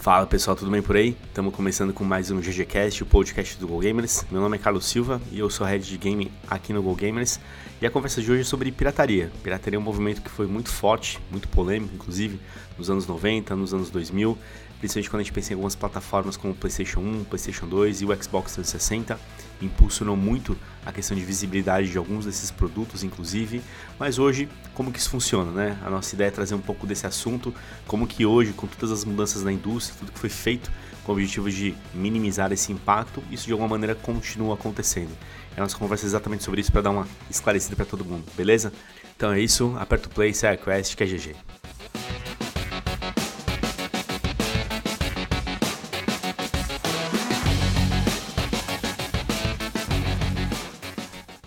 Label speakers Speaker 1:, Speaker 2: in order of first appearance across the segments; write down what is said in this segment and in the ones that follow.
Speaker 1: Fala pessoal, tudo bem por aí? Estamos começando com mais um GGCast, o podcast do GoGamers. Meu nome é Carlos Silva e eu sou head de game aqui no GoGamers. E a conversa de hoje é sobre pirataria. Pirataria é um movimento que foi muito forte, muito polêmico, inclusive nos anos 90, nos anos 2000, principalmente quando a gente pensa em algumas plataformas como o PlayStation 1, PlayStation 2 e o Xbox 360 impulsionou muito a questão de visibilidade de alguns desses produtos, inclusive. Mas hoje, como que isso funciona, né? A nossa ideia é trazer um pouco desse assunto, como que hoje, com todas as mudanças na indústria, tudo que foi feito com o objetivo de minimizar esse impacto, isso de alguma maneira continua acontecendo. E a nossa conversa é exatamente sobre isso para dar uma esclarecida para todo mundo, beleza? Então é isso, aperta o play, sai a quest que é GG.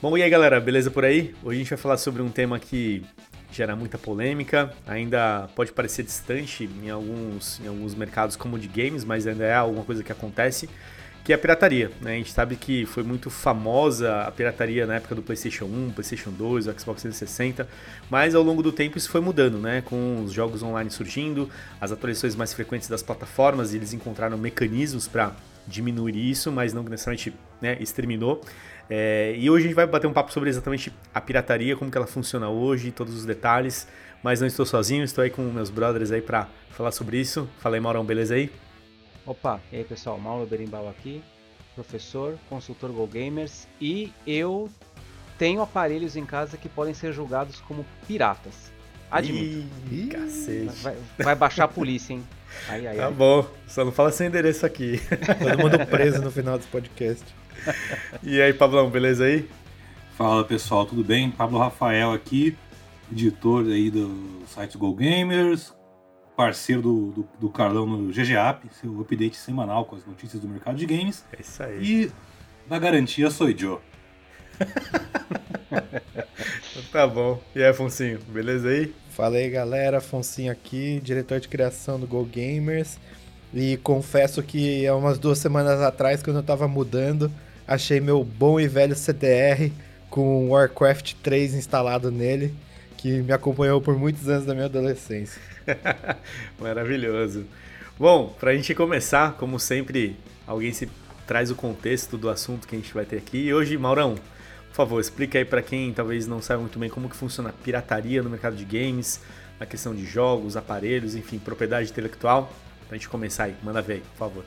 Speaker 1: Bom, e aí galera, beleza por aí? Hoje a gente vai falar sobre um tema que gera muita polêmica, ainda pode parecer distante em alguns, em alguns mercados como de games, mas ainda é alguma coisa que acontece, que é a pirataria. Né? A gente sabe que foi muito famosa a pirataria na época do PlayStation 1, PlayStation 2, o Xbox 360, mas ao longo do tempo isso foi mudando, né? com os jogos online surgindo, as atualizações mais frequentes das plataformas, e eles encontraram mecanismos para diminuir isso, mas não necessariamente né, exterminou. É, e hoje a gente vai bater um papo sobre exatamente a pirataria, como que ela funciona hoje, todos os detalhes. Mas não estou sozinho, estou aí com meus brothers aí para falar sobre isso. Fala aí, Maurão, beleza aí?
Speaker 2: Opa, e aí pessoal, Mauro Berimbau aqui, professor, consultor Go Gamers e eu tenho aparelhos em casa que podem ser julgados como piratas.
Speaker 1: Admito. Ih, cacete.
Speaker 2: Vai, vai baixar a polícia, hein?
Speaker 1: Ai, ai, tá ai. bom, só não fala seu endereço aqui.
Speaker 3: Todo mundo preso no final desse podcast.
Speaker 1: E aí, Pablão, beleza aí?
Speaker 4: Fala pessoal, tudo bem? Pablo Rafael aqui, editor aí do site Go Gamers, parceiro do, do, do Carlão no GGAP, seu update semanal com as notícias do mercado de games.
Speaker 1: É isso aí.
Speaker 4: E na garantia sou Joe.
Speaker 1: tá bom. E aí, Afonsinho, beleza aí?
Speaker 3: Fala aí, galera. Afonsinho aqui, diretor de criação do Go Gamers. E confesso que há umas duas semanas atrás, quando eu tava mudando, achei meu bom e velho CDR com Warcraft 3 instalado nele, que me acompanhou por muitos anos da minha adolescência.
Speaker 1: Maravilhoso. Bom, para a gente começar, como sempre, alguém se traz o contexto do assunto que a gente vai ter aqui. E hoje, Maurão, por favor, explica aí para quem talvez não saiba muito bem como que funciona a pirataria no mercado de games, na questão de jogos, aparelhos, enfim, propriedade intelectual. Pra gente começar aí, manda ver aí, por favor.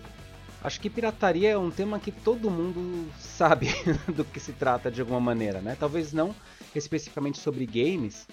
Speaker 2: Acho que pirataria é um tema que todo mundo sabe do que se trata de alguma maneira, né? Talvez não especificamente sobre games,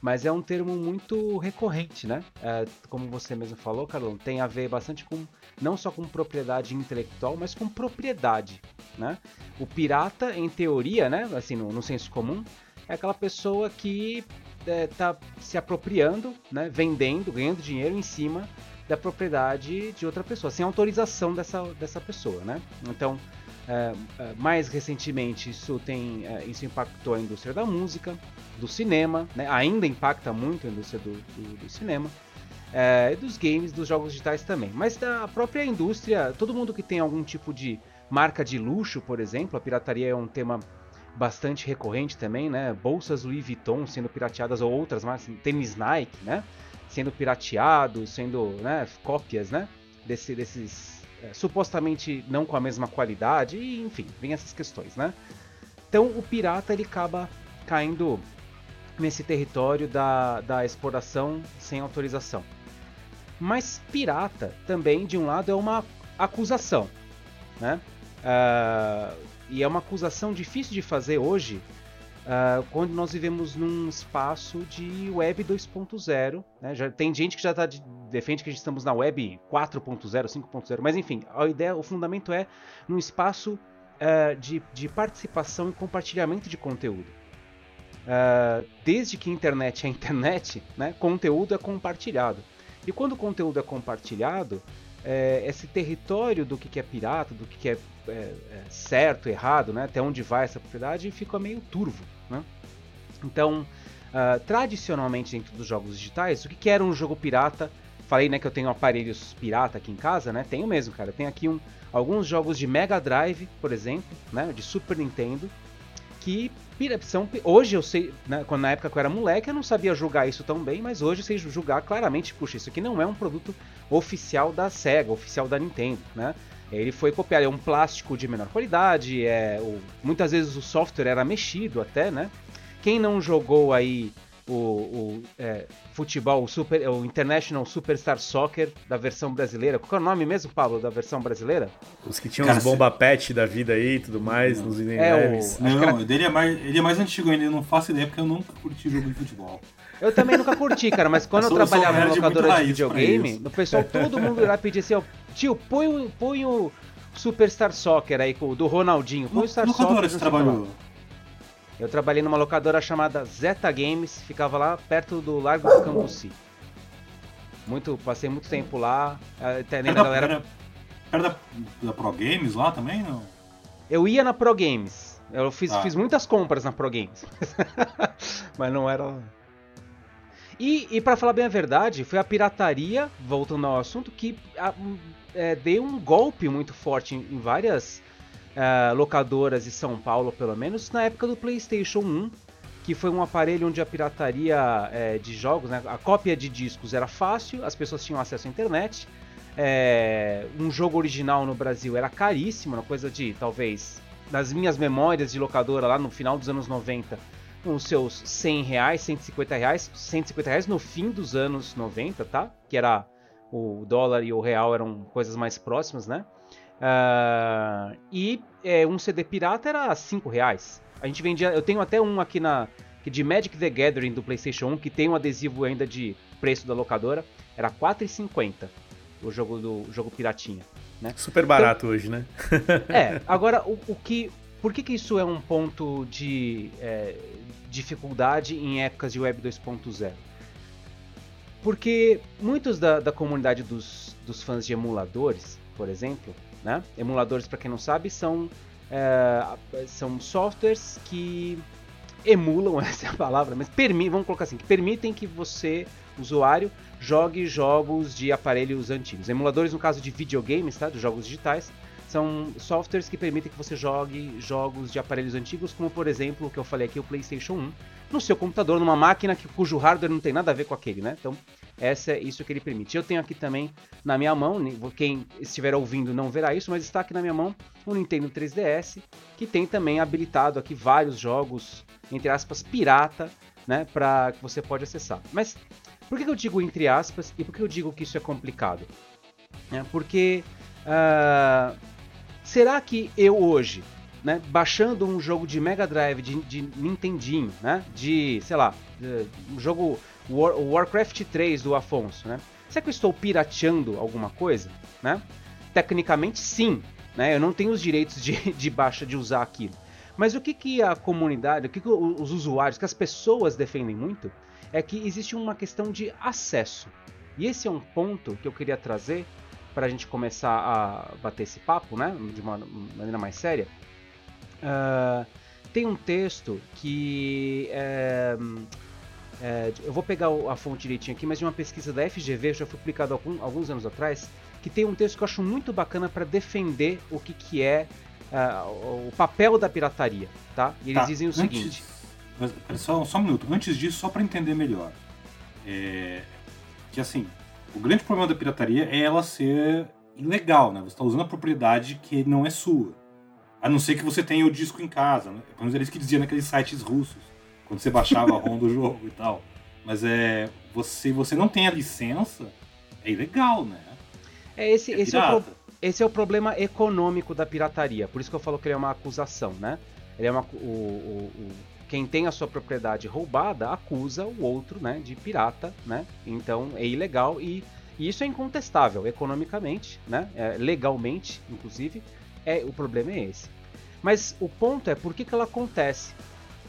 Speaker 2: mas é um termo muito recorrente, né? É, como você mesmo falou, Carlão, tem a ver bastante com não só com propriedade intelectual, mas com propriedade, né? O pirata, em teoria, né? Assim, no, no senso comum, é aquela pessoa que está é, se apropriando, né? Vendendo, ganhando dinheiro em cima da propriedade de outra pessoa, sem autorização dessa, dessa pessoa, né? Então, é, é, mais recentemente isso tem é, isso impactou a indústria da música, do cinema, né? ainda impacta muito a indústria do, do, do cinema, é, dos games, dos jogos digitais também. Mas da própria indústria, todo mundo que tem algum tipo de marca de luxo, por exemplo, a pirataria é um tema bastante recorrente também, né? Bolsas Louis Vuitton sendo pirateadas ou outras marcas, tênis Nike, né? Sendo pirateados, sendo né, cópias né, desse, desses é, supostamente não com a mesma qualidade, e, enfim, vem essas questões. Né? Então o pirata ele acaba caindo nesse território da, da exploração sem autorização. Mas pirata também, de um lado, é uma acusação. Né? Uh, e é uma acusação difícil de fazer hoje, Uh, quando nós vivemos num espaço de web 2.0, né? já tem gente que já tá de, defende que estamos na web 4.0, 5.0, mas enfim, a ideia, o fundamento é num espaço uh, de, de, participação e compartilhamento de conteúdo. Uh, desde que internet é internet, né? conteúdo é compartilhado. E quando o conteúdo é compartilhado, é, esse território do que, que é pirata, do que, que é, é, é, certo, errado, né? até onde vai essa propriedade, fica meio turvo. Então, uh, tradicionalmente dentro dos jogos digitais, o que, que era um jogo pirata? Falei né, que eu tenho aparelhos pirata aqui em casa, né? Tenho mesmo, cara. Tenho aqui um, alguns jogos de Mega Drive, por exemplo, né? de Super Nintendo, que são, hoje eu sei, né, quando na época que eu era moleque, eu não sabia julgar isso tão bem, mas hoje eu sei julgar claramente, puxa, isso aqui não é um produto oficial da Sega, oficial da Nintendo, né? Ele foi copiado, é um plástico de menor qualidade, é, o, muitas vezes o software era mexido até, né? Quem não jogou aí o, o é, futebol, o, super, o International Superstar Soccer da versão brasileira. Qual é o nome mesmo, Pablo, da versão brasileira?
Speaker 1: Os que tinham Cara, os bomba pet da vida aí e tudo mais,
Speaker 4: não.
Speaker 1: nos
Speaker 4: é, o, Não, era... dele é mais, ele é mais antigo ainda, eu não faço ideia porque eu nunca curti jogo de futebol.
Speaker 2: Eu também nunca curti, cara, mas quando eu, eu trabalhava na locadora de, de videogame, o pessoal, todo mundo lá pedia assim, ó, tio, põe, põe o Superstar Soccer aí, do Ronaldinho, põe o Star Soccer.
Speaker 4: você trabalhou?
Speaker 2: Eu trabalhei numa locadora chamada Zeta Games, ficava lá perto do Largo do Cambuci. Muito, passei muito tempo lá.
Speaker 4: Até nem galera. Era, era da, da, Pro Games lá também, não?
Speaker 2: Eu ia na Pro Games. Eu fiz, ah. fiz muitas compras na Pro Games. Mas não era. E, e para falar bem a verdade, foi a pirataria, voltando ao assunto, que a, é, deu um golpe muito forte em, em várias uh, locadoras de São Paulo, pelo menos, na época do PlayStation 1, que foi um aparelho onde a pirataria é, de jogos, né, a cópia de discos era fácil, as pessoas tinham acesso à internet. É, um jogo original no Brasil era caríssimo, uma coisa de talvez nas minhas memórias de locadora lá no final dos anos 90, com os seus 100 reais, 150 reais, 150 reais no fim dos anos 90, tá? Que era o dólar e o real eram coisas mais próximas, né? Uh, e é, um CD pirata era 5 reais. A gente vendia. Eu tenho até um aqui na. De Magic the Gathering do PlayStation 1, que tem um adesivo ainda de preço da locadora. Era 4,50 o jogo do o jogo piratinha. Né?
Speaker 1: Super barato então, hoje, né?
Speaker 2: é, agora o, o, que. Por que, que isso é um ponto de é, dificuldade em épocas de Web 2.0? Porque muitos da, da comunidade dos, dos fãs de emuladores, por exemplo, né? Emuladores, para quem não sabe, são, é, são softwares que emulam, essa é a palavra, mas vamos colocar assim, que permitem que você, usuário, jogue jogos de aparelhos antigos. Emuladores, no caso de videogames, tá? De jogos digitais, são softwares que permitem que você jogue jogos de aparelhos antigos, como por exemplo o que eu falei aqui, o PlayStation 1, no seu computador, numa máquina que, cujo hardware não tem nada a ver com aquele, né? Então, essa é isso que ele permite. Eu tenho aqui também na minha mão, quem estiver ouvindo não verá isso, mas está aqui na minha mão o Nintendo 3DS, que tem também habilitado aqui vários jogos, entre aspas, pirata, né, para que você pode acessar. Mas por que eu digo entre aspas e por que eu digo que isso é complicado? É porque uh, será que eu hoje né, baixando um jogo de Mega Drive, de, de Nintendinho, né, de, sei lá, um jogo War, Warcraft 3 do Afonso, né, será que eu estou pirateando alguma coisa, né? Tecnicamente sim, né, eu não tenho os direitos de, de baixa de usar aquilo. Mas o que, que a comunidade, o que, que os usuários, que as pessoas defendem muito, é que existe uma questão de acesso. E esse é um ponto que eu queria trazer para a gente começar a bater esse papo, né, de uma maneira mais séria, Uh, tem um texto que. É, é, eu vou pegar a fonte direitinho aqui, mas de uma pesquisa da FGV, já foi publicado algum, alguns anos atrás, que tem um texto que eu acho muito bacana para defender o que, que é uh, o papel da pirataria, tá? E eles tá, dizem o
Speaker 4: antes,
Speaker 2: seguinte.
Speaker 4: Só, só um minuto, antes disso, só para entender melhor. É, que assim, o grande problema da pirataria é ela ser ilegal, né? Você está usando a propriedade que não é sua. A não ser que você tenha o disco em casa, né? Pelo menos isso que dizia naqueles sites russos, quando você baixava a ROM do jogo e tal. Mas é. Você, você não tem a licença, é ilegal, né?
Speaker 2: É esse, é esse, é o esse é o problema econômico da pirataria. Por isso que eu falo que ele é uma acusação, né? Ele é uma, o, o, o, quem tem a sua propriedade roubada acusa o outro, né, de pirata, né? Então é ilegal e, e isso é incontestável economicamente, né? É, legalmente, inclusive. É, o problema é esse. Mas o ponto é por que, que ela acontece.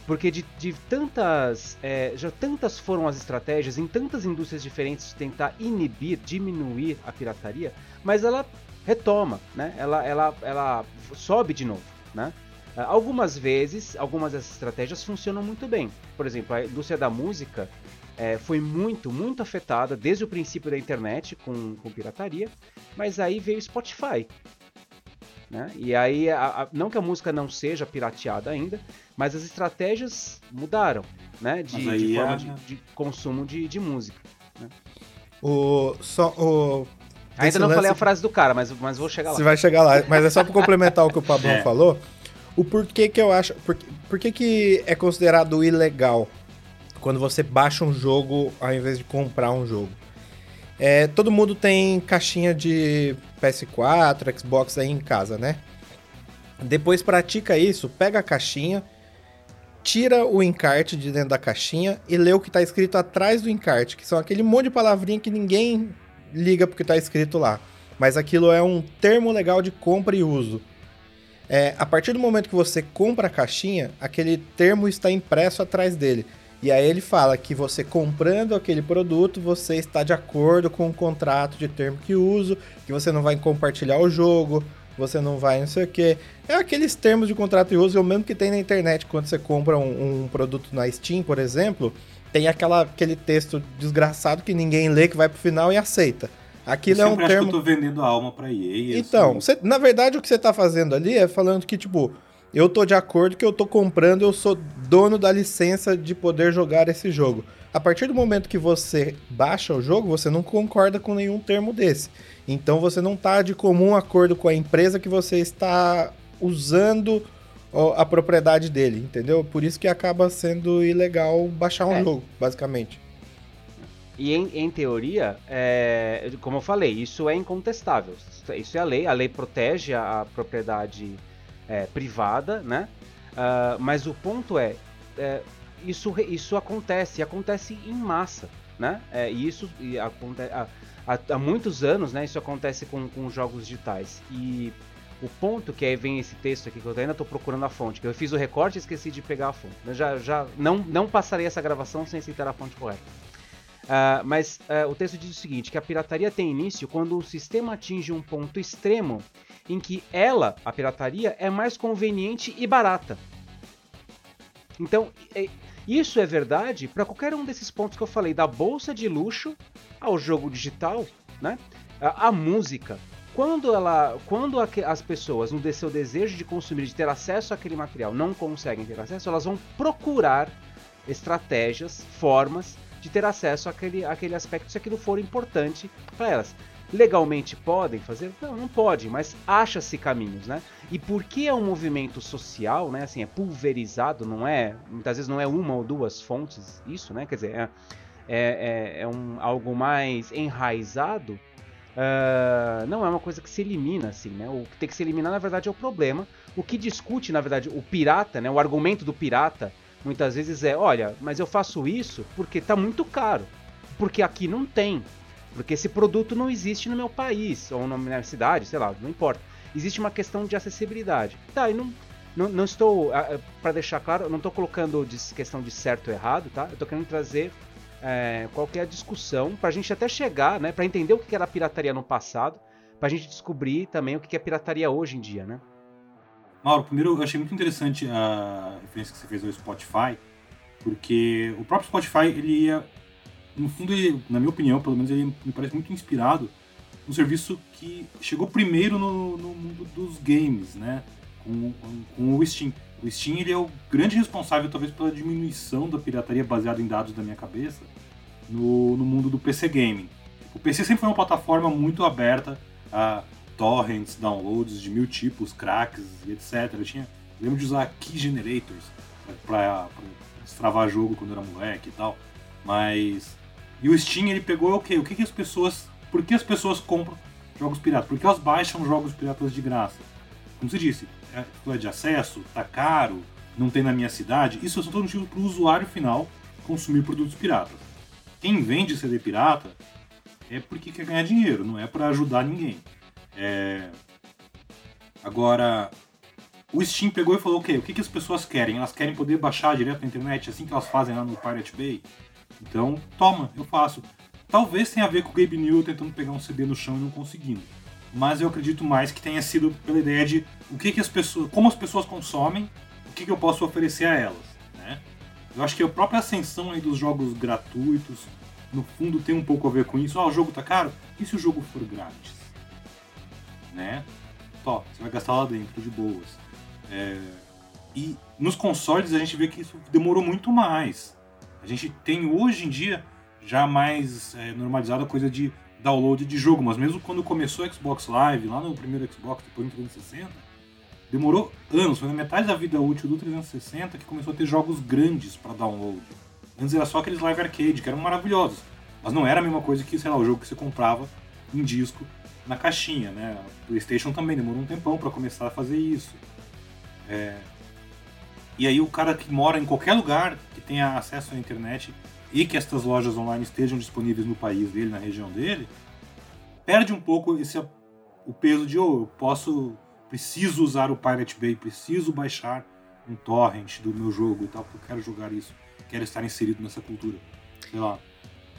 Speaker 2: Porque de, de tantas. É, já tantas foram as estratégias em tantas indústrias diferentes de tentar inibir, diminuir a pirataria, mas ela retoma, né? Ela, ela, ela sobe de novo, né? Algumas vezes, algumas dessas estratégias funcionam muito bem. Por exemplo, a indústria da música é, foi muito, muito afetada desde o princípio da internet com, com pirataria, mas aí veio Spotify. Né? E aí, a, a, não que a música não seja pirateada ainda, mas as estratégias mudaram né? de, de forma é... de, de, consumo de, de música. Né?
Speaker 3: O, só, o,
Speaker 2: Ainda não lance... falei a frase do cara, mas, mas vou chegar lá.
Speaker 3: Você vai chegar lá, mas é só para complementar o que o Pablo é. falou. O porquê que eu acho. Por, por que, que é considerado ilegal quando você baixa um jogo ao invés de comprar um jogo? É, todo mundo tem caixinha de PS4, Xbox aí em casa, né? Depois pratica isso, pega a caixinha, tira o encarte de dentro da caixinha e lê o que está escrito atrás do encarte, que são aquele monte de palavrinha que ninguém liga porque está escrito lá. Mas aquilo é um termo legal de compra e uso. É, a partir do momento que você compra a caixinha, aquele termo está impresso atrás dele. E aí ele fala que você comprando aquele produto, você está de acordo com o contrato de termo que uso, que você não vai compartilhar o jogo, você não vai não sei o que. É aqueles termos de contrato de uso, é o mesmo que tem na internet quando você compra um, um produto na Steam, por exemplo, tem aquela, aquele texto desgraçado que ninguém lê, que vai pro final e aceita. Aquilo eu é um termo.
Speaker 4: que eu tô vendendo a alma pra EA.
Speaker 3: Então, assim... você, na verdade, o que você tá fazendo ali é falando que, tipo, eu tô de acordo que eu tô comprando, eu sou dono da licença de poder jogar esse jogo. A partir do momento que você baixa o jogo, você não concorda com nenhum termo desse. Então você não tá de comum acordo com a empresa que você está usando a propriedade dele, entendeu? Por isso que acaba sendo ilegal baixar um é. jogo, basicamente.
Speaker 2: E em, em teoria, é, como eu falei, isso é incontestável. Isso é a lei. A lei protege a, propriedade é, privada, né? Uh, mas o ponto é, é, isso, isso acontece, acontece em massa, né? É, e isso e acontece há, há, muitos anos, né? Isso acontece com, com jogos digitais. E o ponto que aí vem esse texto aqui que eu ainda estou procurando a fonte, que eu fiz o recorte e esqueci de pegar a fonte. Eu já, já não, não passarei essa gravação sem citar a fonte correta. Uh, mas uh, o texto diz o seguinte: que a pirataria tem início quando o sistema atinge um ponto extremo em que ela, a pirataria, é mais conveniente e barata. Então, isso é verdade para qualquer um desses pontos que eu falei, da bolsa de luxo ao jogo digital, né? A, a música. Quando, ela, quando as pessoas, no seu desejo de consumir, de ter acesso àquele material, não conseguem ter acesso, elas vão procurar estratégias, formas de ter acesso àquele, àquele aspecto se aquilo for importante para elas. Legalmente podem fazer? Não, não podem, mas acha-se caminhos, né? E porque é um movimento social, né? Assim, é pulverizado, não é? Muitas vezes não é uma ou duas fontes, isso, né? Quer dizer, é, é, é, é um, algo mais enraizado. Uh, não é uma coisa que se elimina assim, né? O que tem que se eliminar, na verdade, é o problema. O que discute, na verdade, o pirata, né? O argumento do pirata muitas vezes é, olha, mas eu faço isso porque está muito caro, porque aqui não tem, porque esse produto não existe no meu país ou na minha cidade, sei lá, não importa. Existe uma questão de acessibilidade. Tá, e não, não, não estou, para deixar claro, não estou colocando questão de certo ou errado, tá? Eu estou querendo trazer é, qual é a discussão para a gente até chegar, né, para entender o que era pirataria no passado, para a gente descobrir também o que é pirataria hoje em dia, né?
Speaker 4: Mauro, primeiro eu achei muito interessante a referência que você fez ao Spotify, porque o próprio Spotify, ele ia, no fundo, ele, na minha opinião, pelo menos, ele me parece muito inspirado no serviço que chegou primeiro no, no mundo dos games, né? Com, com, com, o Steam. O Steam ele é o grande responsável, talvez, pela diminuição da pirataria baseada em dados da minha cabeça no, no mundo do PC gaming. O PC sempre foi uma plataforma muito aberta a torrents, downloads de mil tipos, cracks e etc. Eu tinha, lembro de usar key generators para destravar jogo quando era moleque e tal. Mas e o Steam ele pegou o quê? O que, que as pessoas, por que as pessoas compram jogos piratas? Por que elas baixam jogos piratas de graça? Como você disse, é, é de acesso, tá caro, não tem na minha cidade. Isso são todos motivos para o usuário final consumir produtos piratas. Quem vende CD pirata é porque quer ganhar dinheiro, não é para ajudar ninguém. É... Agora, o Steam pegou e falou o quê? O que, que as pessoas querem? Elas querem poder baixar direto na internet, assim que elas fazem lá no Pirate Bay? Então, toma, eu faço. Talvez tenha a ver com o Gabe New tentando pegar um CD no chão e não conseguindo. Mas eu acredito mais que tenha sido pela ideia de o que, que as pessoas, como as pessoas consomem, o que, que eu posso oferecer a elas. Eu acho que a própria ascensão aí dos jogos gratuitos, no fundo, tem um pouco a ver com isso. Ah, o jogo tá caro? E se o jogo for grátis? né? Tó, você vai gastar lá dentro de boas. É... E nos consoles a gente vê que isso demorou muito mais. A gente tem hoje em dia já mais é, normalizado a coisa de download de jogo, mas mesmo quando começou o Xbox Live, lá no primeiro Xbox, depois no 360, demorou anos, foi na metade da vida útil do 360 que começou a ter jogos grandes para download. Antes era só aqueles live arcade, que eram maravilhosos, mas não era a mesma coisa que, sei lá, o jogo que você comprava em disco na caixinha, né? PlayStation também demorou um tempão para começar a fazer isso. É... E aí o cara que mora em qualquer lugar que tenha acesso à internet e que estas lojas online estejam disponíveis no país dele, na região dele, perde um pouco esse o peso de oh, eu posso preciso usar o Pirate Bay, preciso baixar um torrent do meu jogo e tal, porque eu quero jogar isso, quero estar inserido nessa cultura. Sei lá.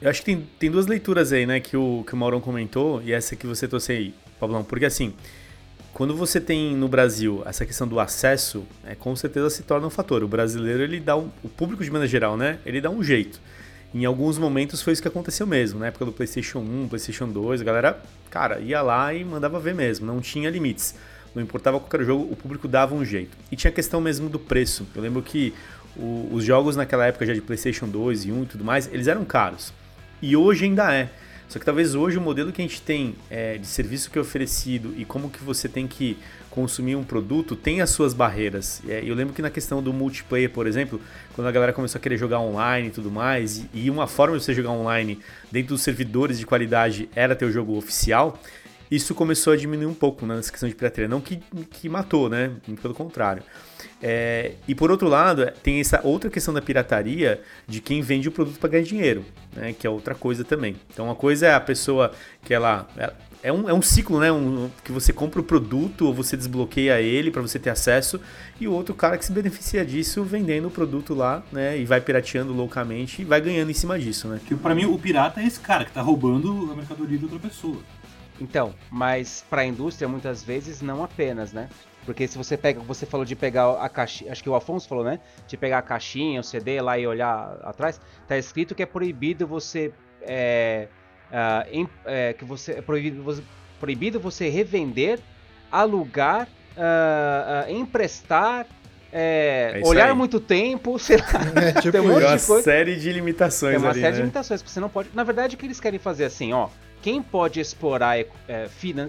Speaker 1: Eu acho que tem, tem duas leituras aí, né, que o, que o Maurão comentou, e essa que você trouxe aí, Pablão, porque assim, quando você tem no Brasil essa questão do acesso, é, com certeza se torna um fator. O brasileiro, ele dá um, o público de maneira geral, né, ele dá um jeito. Em alguns momentos foi isso que aconteceu mesmo, na época do PlayStation 1, PlayStation 2, a galera, cara, ia lá e mandava ver mesmo, não tinha limites. Não importava qualquer jogo, o público dava um jeito. E tinha a questão mesmo do preço. Eu lembro que o, os jogos naquela época já de PlayStation 2 e 1 e tudo mais, eles eram caros. E hoje ainda é. Só que talvez hoje o modelo que a gente tem é, de serviço que é oferecido e como que você tem que consumir um produto tem as suas barreiras. É, eu lembro que na questão do multiplayer, por exemplo, quando a galera começou a querer jogar online e tudo mais, e uma forma de você jogar online dentro dos servidores de qualidade era ter o jogo oficial, isso começou a diminuir um pouco né, nessa questão de pirataria. Não que, que matou, né? Pelo contrário. É, e por outro lado, tem essa outra questão da pirataria de quem vende o produto para ganhar dinheiro, né? Que é outra coisa também. Então, uma coisa é a pessoa que ela. É um, é um ciclo, né? Um, que você compra o produto ou você desbloqueia ele para você ter acesso, e o outro cara que se beneficia disso vendendo o produto lá, né? E vai pirateando loucamente e vai ganhando em cima disso, né?
Speaker 4: Para mim o pirata é esse cara que tá roubando a mercadoria de outra pessoa.
Speaker 2: Então, mas para a indústria muitas vezes não apenas, né? Porque se você pega, você falou de pegar a caixinha, acho que o Afonso falou, né? De pegar a caixinha, o CD lá e olhar atrás, tá escrito que é proibido você é, uh, em, é, que você é proibido você, proibido você revender, alugar, uh, uh, emprestar, é, é olhar aí. muito tempo, sei lá.
Speaker 1: É, tipo, tem um monte uma de coisa. série de limitações Tem
Speaker 2: uma
Speaker 1: ali,
Speaker 2: série
Speaker 1: né?
Speaker 2: de limitações que você não pode. Na verdade, o que eles querem fazer assim, ó quem pode explorar é,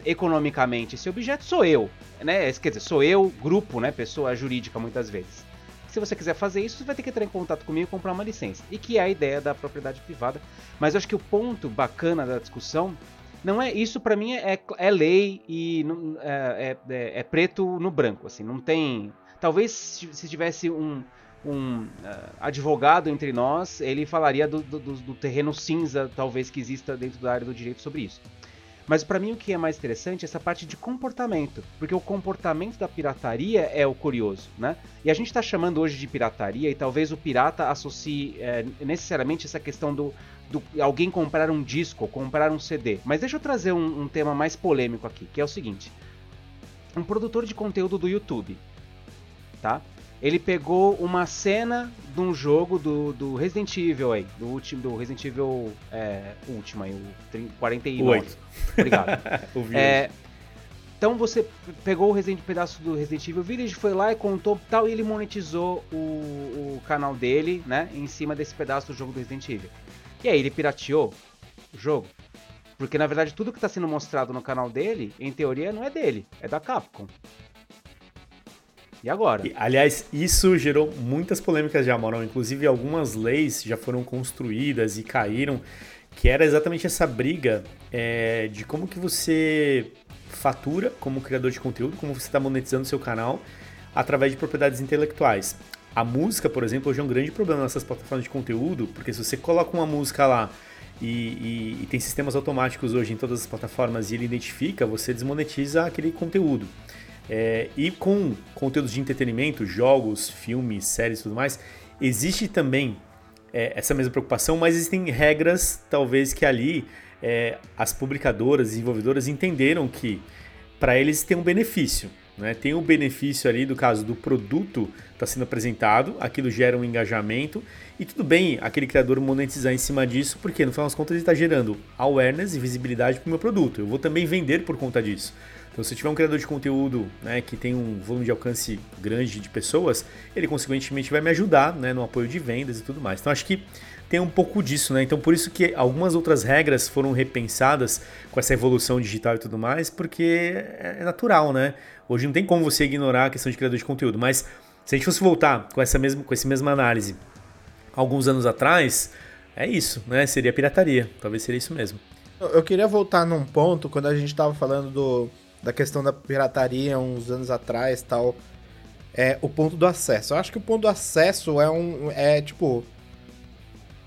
Speaker 2: economicamente esse objeto sou eu, né? Quer dizer, sou eu, grupo, né? Pessoa jurídica muitas vezes. Se você quiser fazer isso, você vai ter que entrar em contato comigo e comprar uma licença. E que é a ideia da propriedade privada. Mas eu acho que o ponto bacana da discussão não é isso para mim é, é, lei e é, é, é, preto no branco assim não tem talvez se tivesse um, um uh, advogado entre nós, ele falaria do, do, do, terreno cinza, talvez, que exista dentro da área do direito sobre isso. Mas para mim o que é mais interessante é essa parte de comportamento, porque o comportamento da pirataria é o curioso, né? E a gente está chamando hoje de pirataria e talvez o pirata associe é, necessariamente essa questão do, do, alguém comprar um disco, comprar um CD. Mas deixa eu trazer um, um tema mais polêmico aqui, que é o seguinte: um produtor de conteúdo do YouTube, tá? Ele pegou uma cena de um jogo do, do Resident Evil aí, do último, do Resident Evil é, último aí, o 49. 8. Obrigado. é, então você pegou o Resident, pedaço do Resident Evil Village, foi lá e contou tal, e ele monetizou o, o canal dele, né, em cima desse pedaço do jogo do Resident Evil. E aí ele pirateou o jogo. Porque na verdade tudo que está sendo mostrado no canal dele, em teoria, não é dele, é da Capcom. E agora?
Speaker 1: Aliás, isso gerou muitas polêmicas já, Mauro. Inclusive, algumas leis já foram construídas e caíram, que era exatamente essa briga é, de como que você fatura como criador de conteúdo, como você está monetizando seu canal através de propriedades intelectuais. A música, por exemplo, hoje é um grande problema nessas plataformas de conteúdo, porque se você coloca uma música lá e, e, e, tem sistemas automáticos hoje em todas as plataformas e ele identifica, você desmonetiza aquele conteúdo. É, e com conteúdos de entretenimento, jogos, filmes, séries e tudo mais, existe também é, essa mesma preocupação, mas existem regras, talvez, que ali é, as publicadoras, desenvolvedoras entenderam que para eles tem um benefício. Né? Tem o um benefício ali do caso do produto está sendo apresentado, aquilo gera um engajamento, e tudo bem aquele criador monetizar em cima disso, porque no final das contas ele está gerando awareness e visibilidade para o meu produto. Eu vou também vender por conta disso. Então, se tiver um criador de conteúdo né, que tem um volume de alcance grande de pessoas, ele consequentemente vai me ajudar né, no apoio de vendas e tudo mais. Então, acho que tem um pouco disso, né? Então, por isso que algumas outras regras foram repensadas com essa evolução digital e tudo mais, porque é natural, né? Hoje não tem como você ignorar a questão de criador de conteúdo, mas se a gente fosse voltar com essa mesma, com essa mesma análise alguns anos atrás, é isso, né? Seria pirataria. Talvez seria isso mesmo.
Speaker 3: Eu queria voltar num ponto, quando a gente estava falando do, da questão da pirataria uns anos atrás tal. É o ponto do acesso. Eu acho que o ponto do acesso é um. É tipo.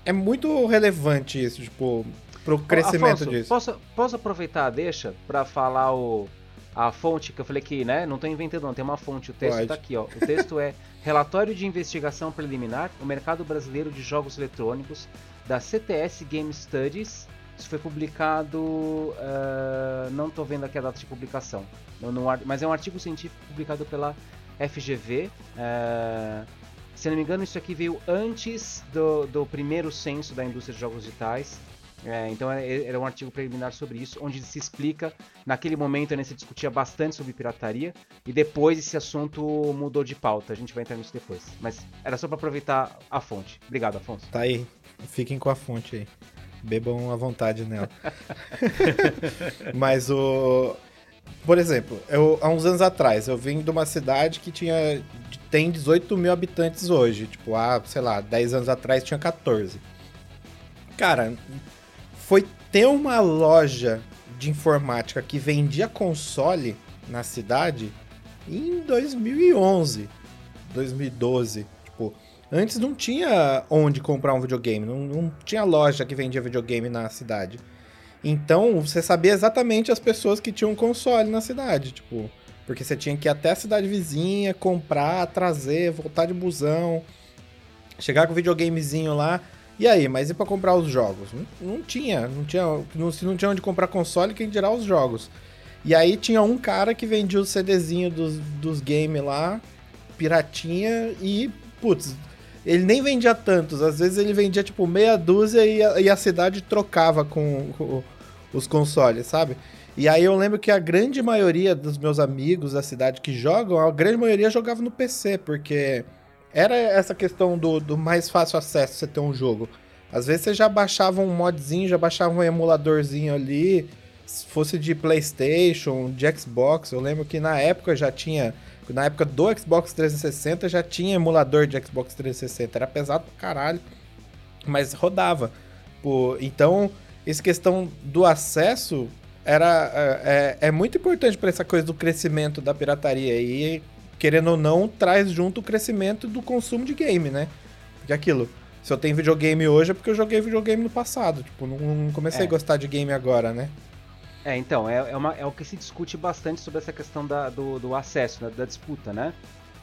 Speaker 3: É muito relevante isso, tipo, pro crescimento
Speaker 2: Afonso,
Speaker 3: disso.
Speaker 2: Posso, posso aproveitar, deixa, para falar o, a fonte que eu falei que, né? Não tô inventando, não. Tem uma fonte, o texto
Speaker 3: Pode.
Speaker 2: tá aqui, ó. O texto é Relatório de Investigação Preliminar, o Mercado Brasileiro de Jogos Eletrônicos, da CTS Game Studies. Isso foi publicado. ah, não tô vendo aqui a data de publicação. Mas é um artigo científico publicado pela FGV. ah, se não me engano, isso aqui veio antes do, do primeiro censo da indústria de jogos digitais. É, então é- era um artigo preliminar sobre isso, onde se explica, naquele momento né, se discutia bastante sobre pirataria, e depois esse assunto mudou de pauta, a gente vai entrar nisso depois. Mas era só para aproveitar a fonte. Obrigado, Afonso.
Speaker 3: Tá aí. Fiquem com a fonte aí. Bebam à vontade nela. Mas o. Por exemplo, eu, há uns anos atrás, eu vim de uma cidade que tinha. tem 18 mil habitantes hoje. Tipo, há, sei lá, 10 anos atrás tinha 14. Cara, foi ter uma loja de informática que vendia console na cidade em 2011, 2012. Antes não tinha onde comprar um videogame, não, não tinha loja que vendia videogame na cidade. Então, você sabia exatamente as pessoas que tinham console na cidade, tipo, porque você tinha que ir até a cidade vizinha, comprar, trazer, voltar de busão, chegar com o videogamezinho lá. E aí, mas e pra comprar os jogos? Não, não tinha, não tinha, não, se não tinha onde comprar console, quem dirá os jogos. E aí tinha um cara que vendia o CDzinho dos, dos games lá, piratinha, e, putz, ele nem vendia tantos, às vezes ele vendia tipo meia dúzia e a, e a cidade trocava com, os consoles, sabe? E aí eu lembro que a grande maioria dos meus amigos da cidade que jogam, a grande maioria jogava no PC, porque era essa questão do, do mais fácil acesso você ter um jogo. Às vezes você já baixava um modzinho, já baixava um emuladorzinho ali, se fosse de PlayStation, de Xbox. Eu lembro que na época já tinha, na época do Xbox 360 já tinha emulador de Xbox 360. Era pesado pra caralho, mas rodava. Pô, então, essa questão do acesso era é, é, é muito importante para essa coisa do crescimento da pirataria e querendo ou não traz junto o crescimento do consumo de game, né? Porque aquilo, se eu tenho videogame hoje é porque eu joguei videogame no passado, tipo, não, não comecei
Speaker 2: É.
Speaker 3: a gostar de game agora, né?
Speaker 2: É, então, é, é, uma- é o que se discute bastante sobre essa questão da- do, do acesso, né, da disputa, né?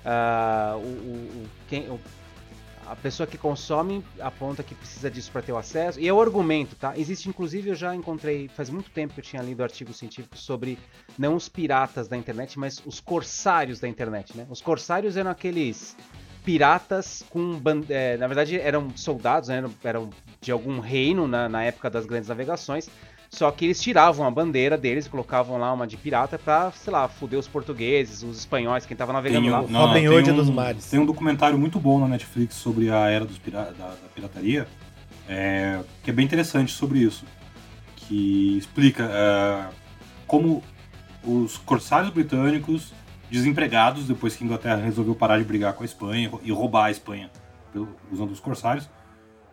Speaker 2: Ah, o, o- quem, o- a pessoa que consome aponta que precisa disso para ter o acesso, e é o argumento, tá? Existe, inclusive, eu já encontrei, faz muito tempo que eu tinha lido artigo científico sobre não os piratas da internet, mas os corsários da internet, né? Os corsários eram aqueles piratas com. é, na verdade, eram soldados, né? eram, eram de algum reino na, na época das grandes navegações. Só que eles tiravam a bandeira deles e colocavam lá uma de pirata pra, sei lá, fuder os portugueses, os espanhóis, quem tava navegando
Speaker 4: Tem
Speaker 2: lá.
Speaker 4: um-
Speaker 3: Robin
Speaker 4: tem
Speaker 3: Hood
Speaker 4: um-
Speaker 3: dos mares.
Speaker 4: Tem um documentário muito bom na Netflix sobre a era dos pira- da, da pirataria, é, que é bem interessante sobre isso. Que explica é, como os corsários britânicos, desempregados, depois que a Inglaterra resolveu parar de brigar com a Espanha e roubar a Espanha pelo- usando os corsários,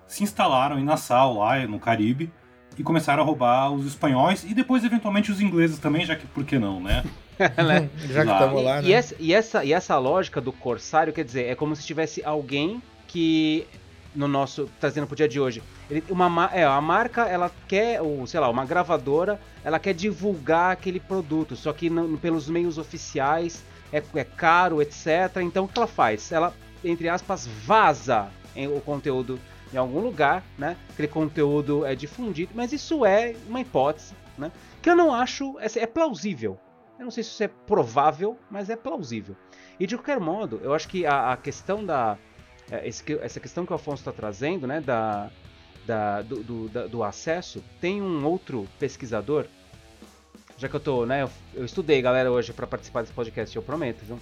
Speaker 4: se instalaram em Nassau, lá no Caribe, e começaram a roubar os espanhóis e depois, eventualmente, os ingleses também, já que por que não, né?
Speaker 2: né?
Speaker 3: Já que estamos lá,
Speaker 2: e,
Speaker 3: né?
Speaker 2: essa, e, essa, e essa lógica do corsário, quer dizer, é como se tivesse alguém que no nosso trazendo pro dia de hoje, ele, uma ma- é, a marca ela quer, ou sei lá, uma gravadora, ela quer divulgar aquele produto, só que não- pelos meios oficiais é, é caro, etc. Então o que ela faz? Ela entre aspas vaza em- o conteúdo em algum lugar, né? Aquele conteúdo é difundido, mas isso é uma hipótese, né? Que eu não acho, é, é plausível. Eu não sei se isso é provável, mas é plausível. E de qualquer modo, eu acho que a, a questão da. é, esse essa questão que o Afonso está trazendo, né? Da, da- do, do- da- do acesso, tem um outro pesquisador já que eu tô, né? Eu, eu estudei, galera, hoje para participar desse podcast, eu prometo, viu?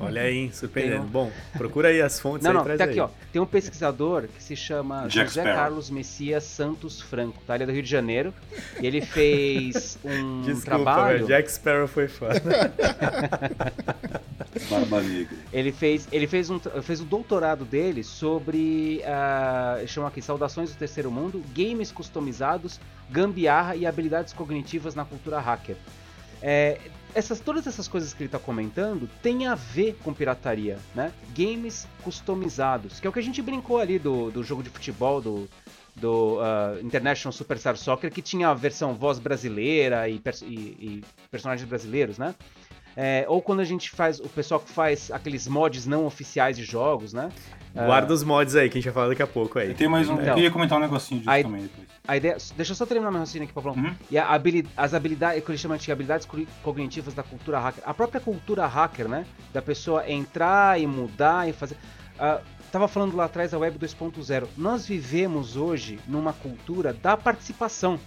Speaker 1: Olha aí, surpreendendo. Um... Bom, procura aí as fontes
Speaker 2: não,
Speaker 1: aí,
Speaker 2: não, tá
Speaker 1: aí.
Speaker 2: aqui, ó. Tem um pesquisador que se chama
Speaker 4: Jack
Speaker 2: José
Speaker 4: Sparrow.
Speaker 2: Carlos Messias Santos Franco, tá? Ele é do Rio de Janeiro. E ele fez um
Speaker 1: Desculpa,
Speaker 2: trabalho.
Speaker 1: velho, Jack Sparrow foi foda.
Speaker 4: Barba Negra.
Speaker 2: Ele fez, ele fez um, fez o doutorado dele sobre, ah, chama aqui, Saudações do Terceiro Mundo, games customizados, gambiarra e habilidades cognitivas na cultura hacker. É, essas, todas essas coisas que ele está comentando têm a ver com pirataria, né? Games customizados, que é o que a gente brincou ali do, do jogo de futebol, do, do ah, International Superstar Soccer, que tinha a versão voz brasileira e, pers- e- e personagens brasileiros, né? É, ou quando a gente faz, o pessoal que faz aqueles mods não oficiais de jogos, né?
Speaker 1: Guarda os mods aí, que a gente vai falar daqui a pouco aí.
Speaker 4: Eu tenho mais um.
Speaker 2: Então.
Speaker 4: eu queria comentar um negocinho disso
Speaker 2: Aí-
Speaker 4: também depois.
Speaker 2: A ideia, deixa eu só terminar meu raciocínio aqui, Pablão.
Speaker 4: Uhum.
Speaker 2: E as habilidades, que ele chama de habilidades co- cognitivas da cultura hacker. A própria cultura hacker, né? Da pessoa entrar e mudar e fazer. Ah, tava falando lá atrás da Web 2.0. Nós vivemos hoje numa cultura da participação,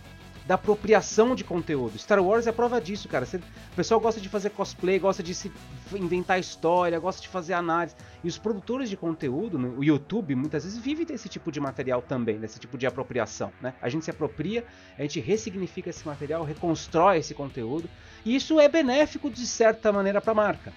Speaker 2: da apropriação de conteúdo. Star Wars é prova disso, cara. Você- o pessoal gosta de fazer cosplay, gosta de se inventar história, gosta de fazer análise. E os produtores de conteúdo, o YouTube, muitas vezes vive desse tipo de material também, desse tipo de apropriação. Né? A gente se apropria, a gente ressignifica esse material, reconstrói esse conteúdo, e isso é benéfico de certa maneira para a marca.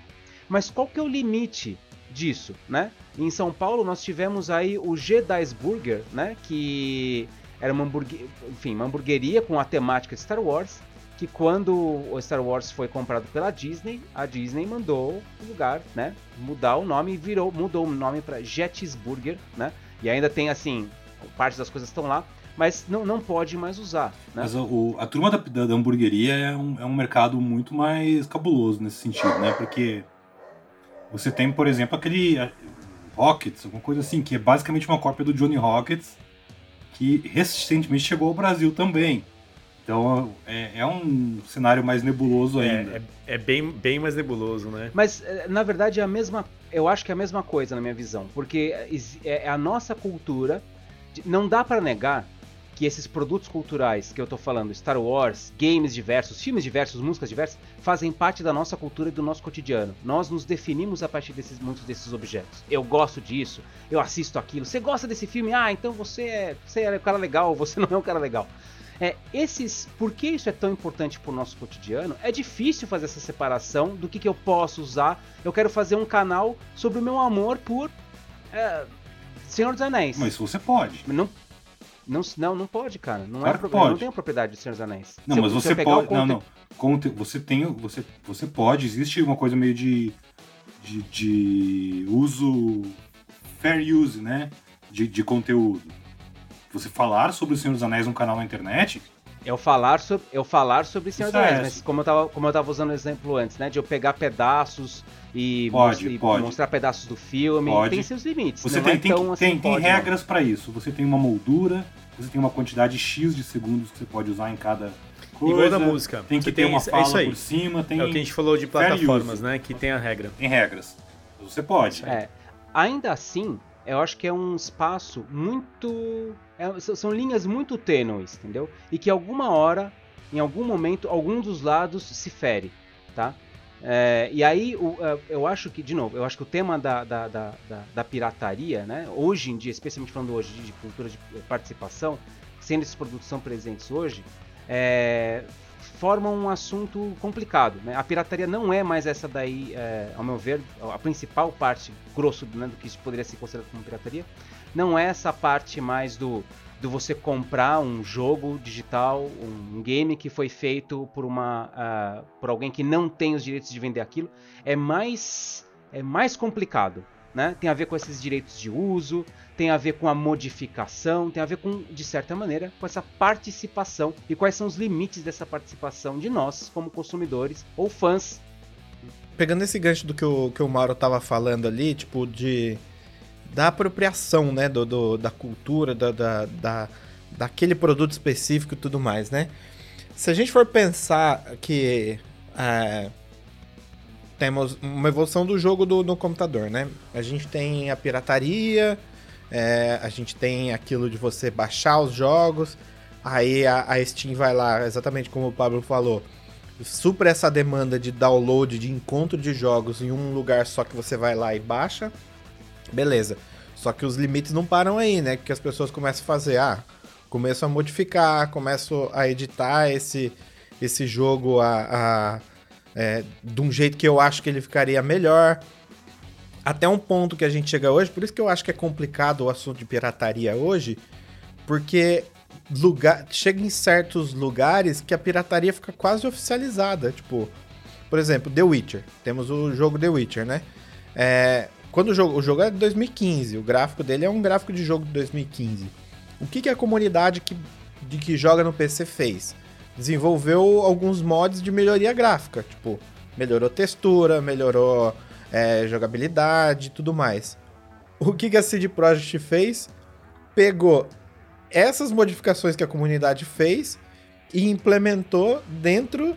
Speaker 2: Mas qual que é o limite disso, né? Em São Paulo nós tivemos aí o Jedi's Burger, né? Que era uma, hamburgue... Enfim, uma hamburgueria com a temática de Star Wars, que quando o Star Wars foi comprado pela Disney, a Disney mandou o lugar, né, mudar o nome e virou, mudou o nome para Jet's Burger, né? E ainda tem assim, parte das coisas estão lá, mas não, não pode mais usar, né?
Speaker 4: Mas o, a turma da, da, hamburgueria é um, é um mercado muito mais cabuloso nesse sentido, né? Porque você tem, por exemplo, aquele Rockets, alguma coisa assim, que é basicamente uma cópia do Johnny Rockets, que recentemente chegou ao Brasil também. Então é, é um cenário mais nebuloso ainda.
Speaker 1: É, é, é bem, bem mais nebuloso, né?
Speaker 2: Mas eh, na verdade é a mesma, eu acho que é a mesma coisa na minha visão, porque é é a nossa cultura. Não dá para negar que esses produtos culturais que eu tô falando, Star Wars, games diversos, filmes diversos, músicas diversas, fazem parte da nossa cultura e do nosso cotidiano. Nós nos definimos a partir desses muitos desses objetos. Eu gosto disso, eu assisto aquilo. Você gosta desse filme? Ah, então você é, você é um cara legal, você não é um cara legal. É, esses, por que isso é tão importante para o nosso cotidiano? É difícil fazer essa separação do que, que eu posso usar. Eu quero fazer um canal sobre o meu amor por é, Senhor dos Anéis.
Speaker 4: Mas isso você pode.
Speaker 2: Não, não, não, não pode, cara. Não,
Speaker 4: Claro
Speaker 2: é eu não
Speaker 4: pode.
Speaker 2: tenho a propriedade de Senhor dos Anéis.
Speaker 4: Não,
Speaker 2: Se
Speaker 4: mas
Speaker 2: eu
Speaker 4: você pode. Não,
Speaker 2: conte-
Speaker 4: não. Conte- Você tem. Você, você pode. Existe uma coisa meio de. de, de uso. Fair use, né? De, de conteúdo. Você falar sobre o Senhor dos Anéis num canal na internet.
Speaker 2: Eu falar sobre, eu falar sobre Senhor dos
Speaker 4: é.
Speaker 2: Anéis, mas como eu, tava, como eu tava usando o exemplo antes, né? De eu pegar pedaços e,
Speaker 4: Pode,
Speaker 2: e
Speaker 4: pode.
Speaker 2: mostrar pedaços do filme.
Speaker 4: Pode.
Speaker 2: Tem seus limites.
Speaker 4: Você
Speaker 2: não
Speaker 4: tem,
Speaker 2: é
Speaker 4: tem,
Speaker 2: assim,
Speaker 4: tem, tem regras para isso. Você tem uma moldura, você tem uma quantidade X de segundos que você pode usar em cada coisa.
Speaker 1: Igual da música.
Speaker 4: Tem que
Speaker 1: que
Speaker 4: ter uma
Speaker 1: é
Speaker 4: fala
Speaker 1: isso aí.
Speaker 4: por cima, tem,
Speaker 1: É o que a gente falou de plataformas, né? Que tem a regra.
Speaker 4: tem regras. Você pode.
Speaker 2: É, ainda assim, eu acho que é um espaço muito. é- são- são linhas muito tênues, entendeu? E que alguma hora, em algum momento, algum dos lados se fere, tá? É, e aí, o- é, eu acho que, de novo, eu acho que o tema da, da, da, da- pirataria, né? Hoje em dia, especialmente falando hoje de, cultura de participação, sendo esses produtos são presentes hoje, é, forma um assunto complicado. Né? A pirataria não é mais essa daí, é, ao meu ver, a principal parte, grosso né, do que isso poderia ser considerado como pirataria, não é essa parte mais do, do você comprar um jogo digital, um game que foi feito por uma ah, por alguém que não tem os direitos de vender aquilo. É mais é mais complicado. Né? Tem a ver com esses direitos de uso, tem a ver com a modificação, tem a ver com, de certa maneira, com essa participação e quais são os limites dessa participação de nós, como consumidores ou fãs.
Speaker 3: Pegando esse gancho do que o, que o Mauro tava falando ali, tipo, de. Da apropriação, né? Do, do- da cultura, da, da, da- daquele produto específico e tudo mais, né? Se a gente for pensar que. é, temos uma evolução do jogo do, no computador, né? A gente tem a pirataria, é, a gente tem aquilo de você baixar os jogos, aí a, a Steam vai lá, exatamente como o Pablo falou, supra essa demanda de download, de encontro de jogos em um lugar só que você vai lá e baixa, beleza. Só que os limites não param aí, né? Que as pessoas começam a fazer, ah, começam a modificar, começam a editar esse, esse jogo a, a é, de um jeito que eu acho que ele ficaria melhor. Até um ponto que a gente chega hoje, por isso que eu acho que é complicado o assunto de pirataria hoje, porque lugar, chega em certos lugares que a pirataria fica quase oficializada. Tipo, por exemplo, The Witcher. Temos o jogo The Witcher, né? É, quando o jogo, o jogo é de 2015, o gráfico dele é um gráfico de jogo de 2015. O que, que a comunidade que, de que joga no PC fez? Desenvolveu alguns mods de melhoria gráfica, tipo, melhorou textura, melhorou é, jogabilidade e tudo mais. O que, que a CD Projekt fez? Pegou essas modificações que a comunidade fez e implementou dentro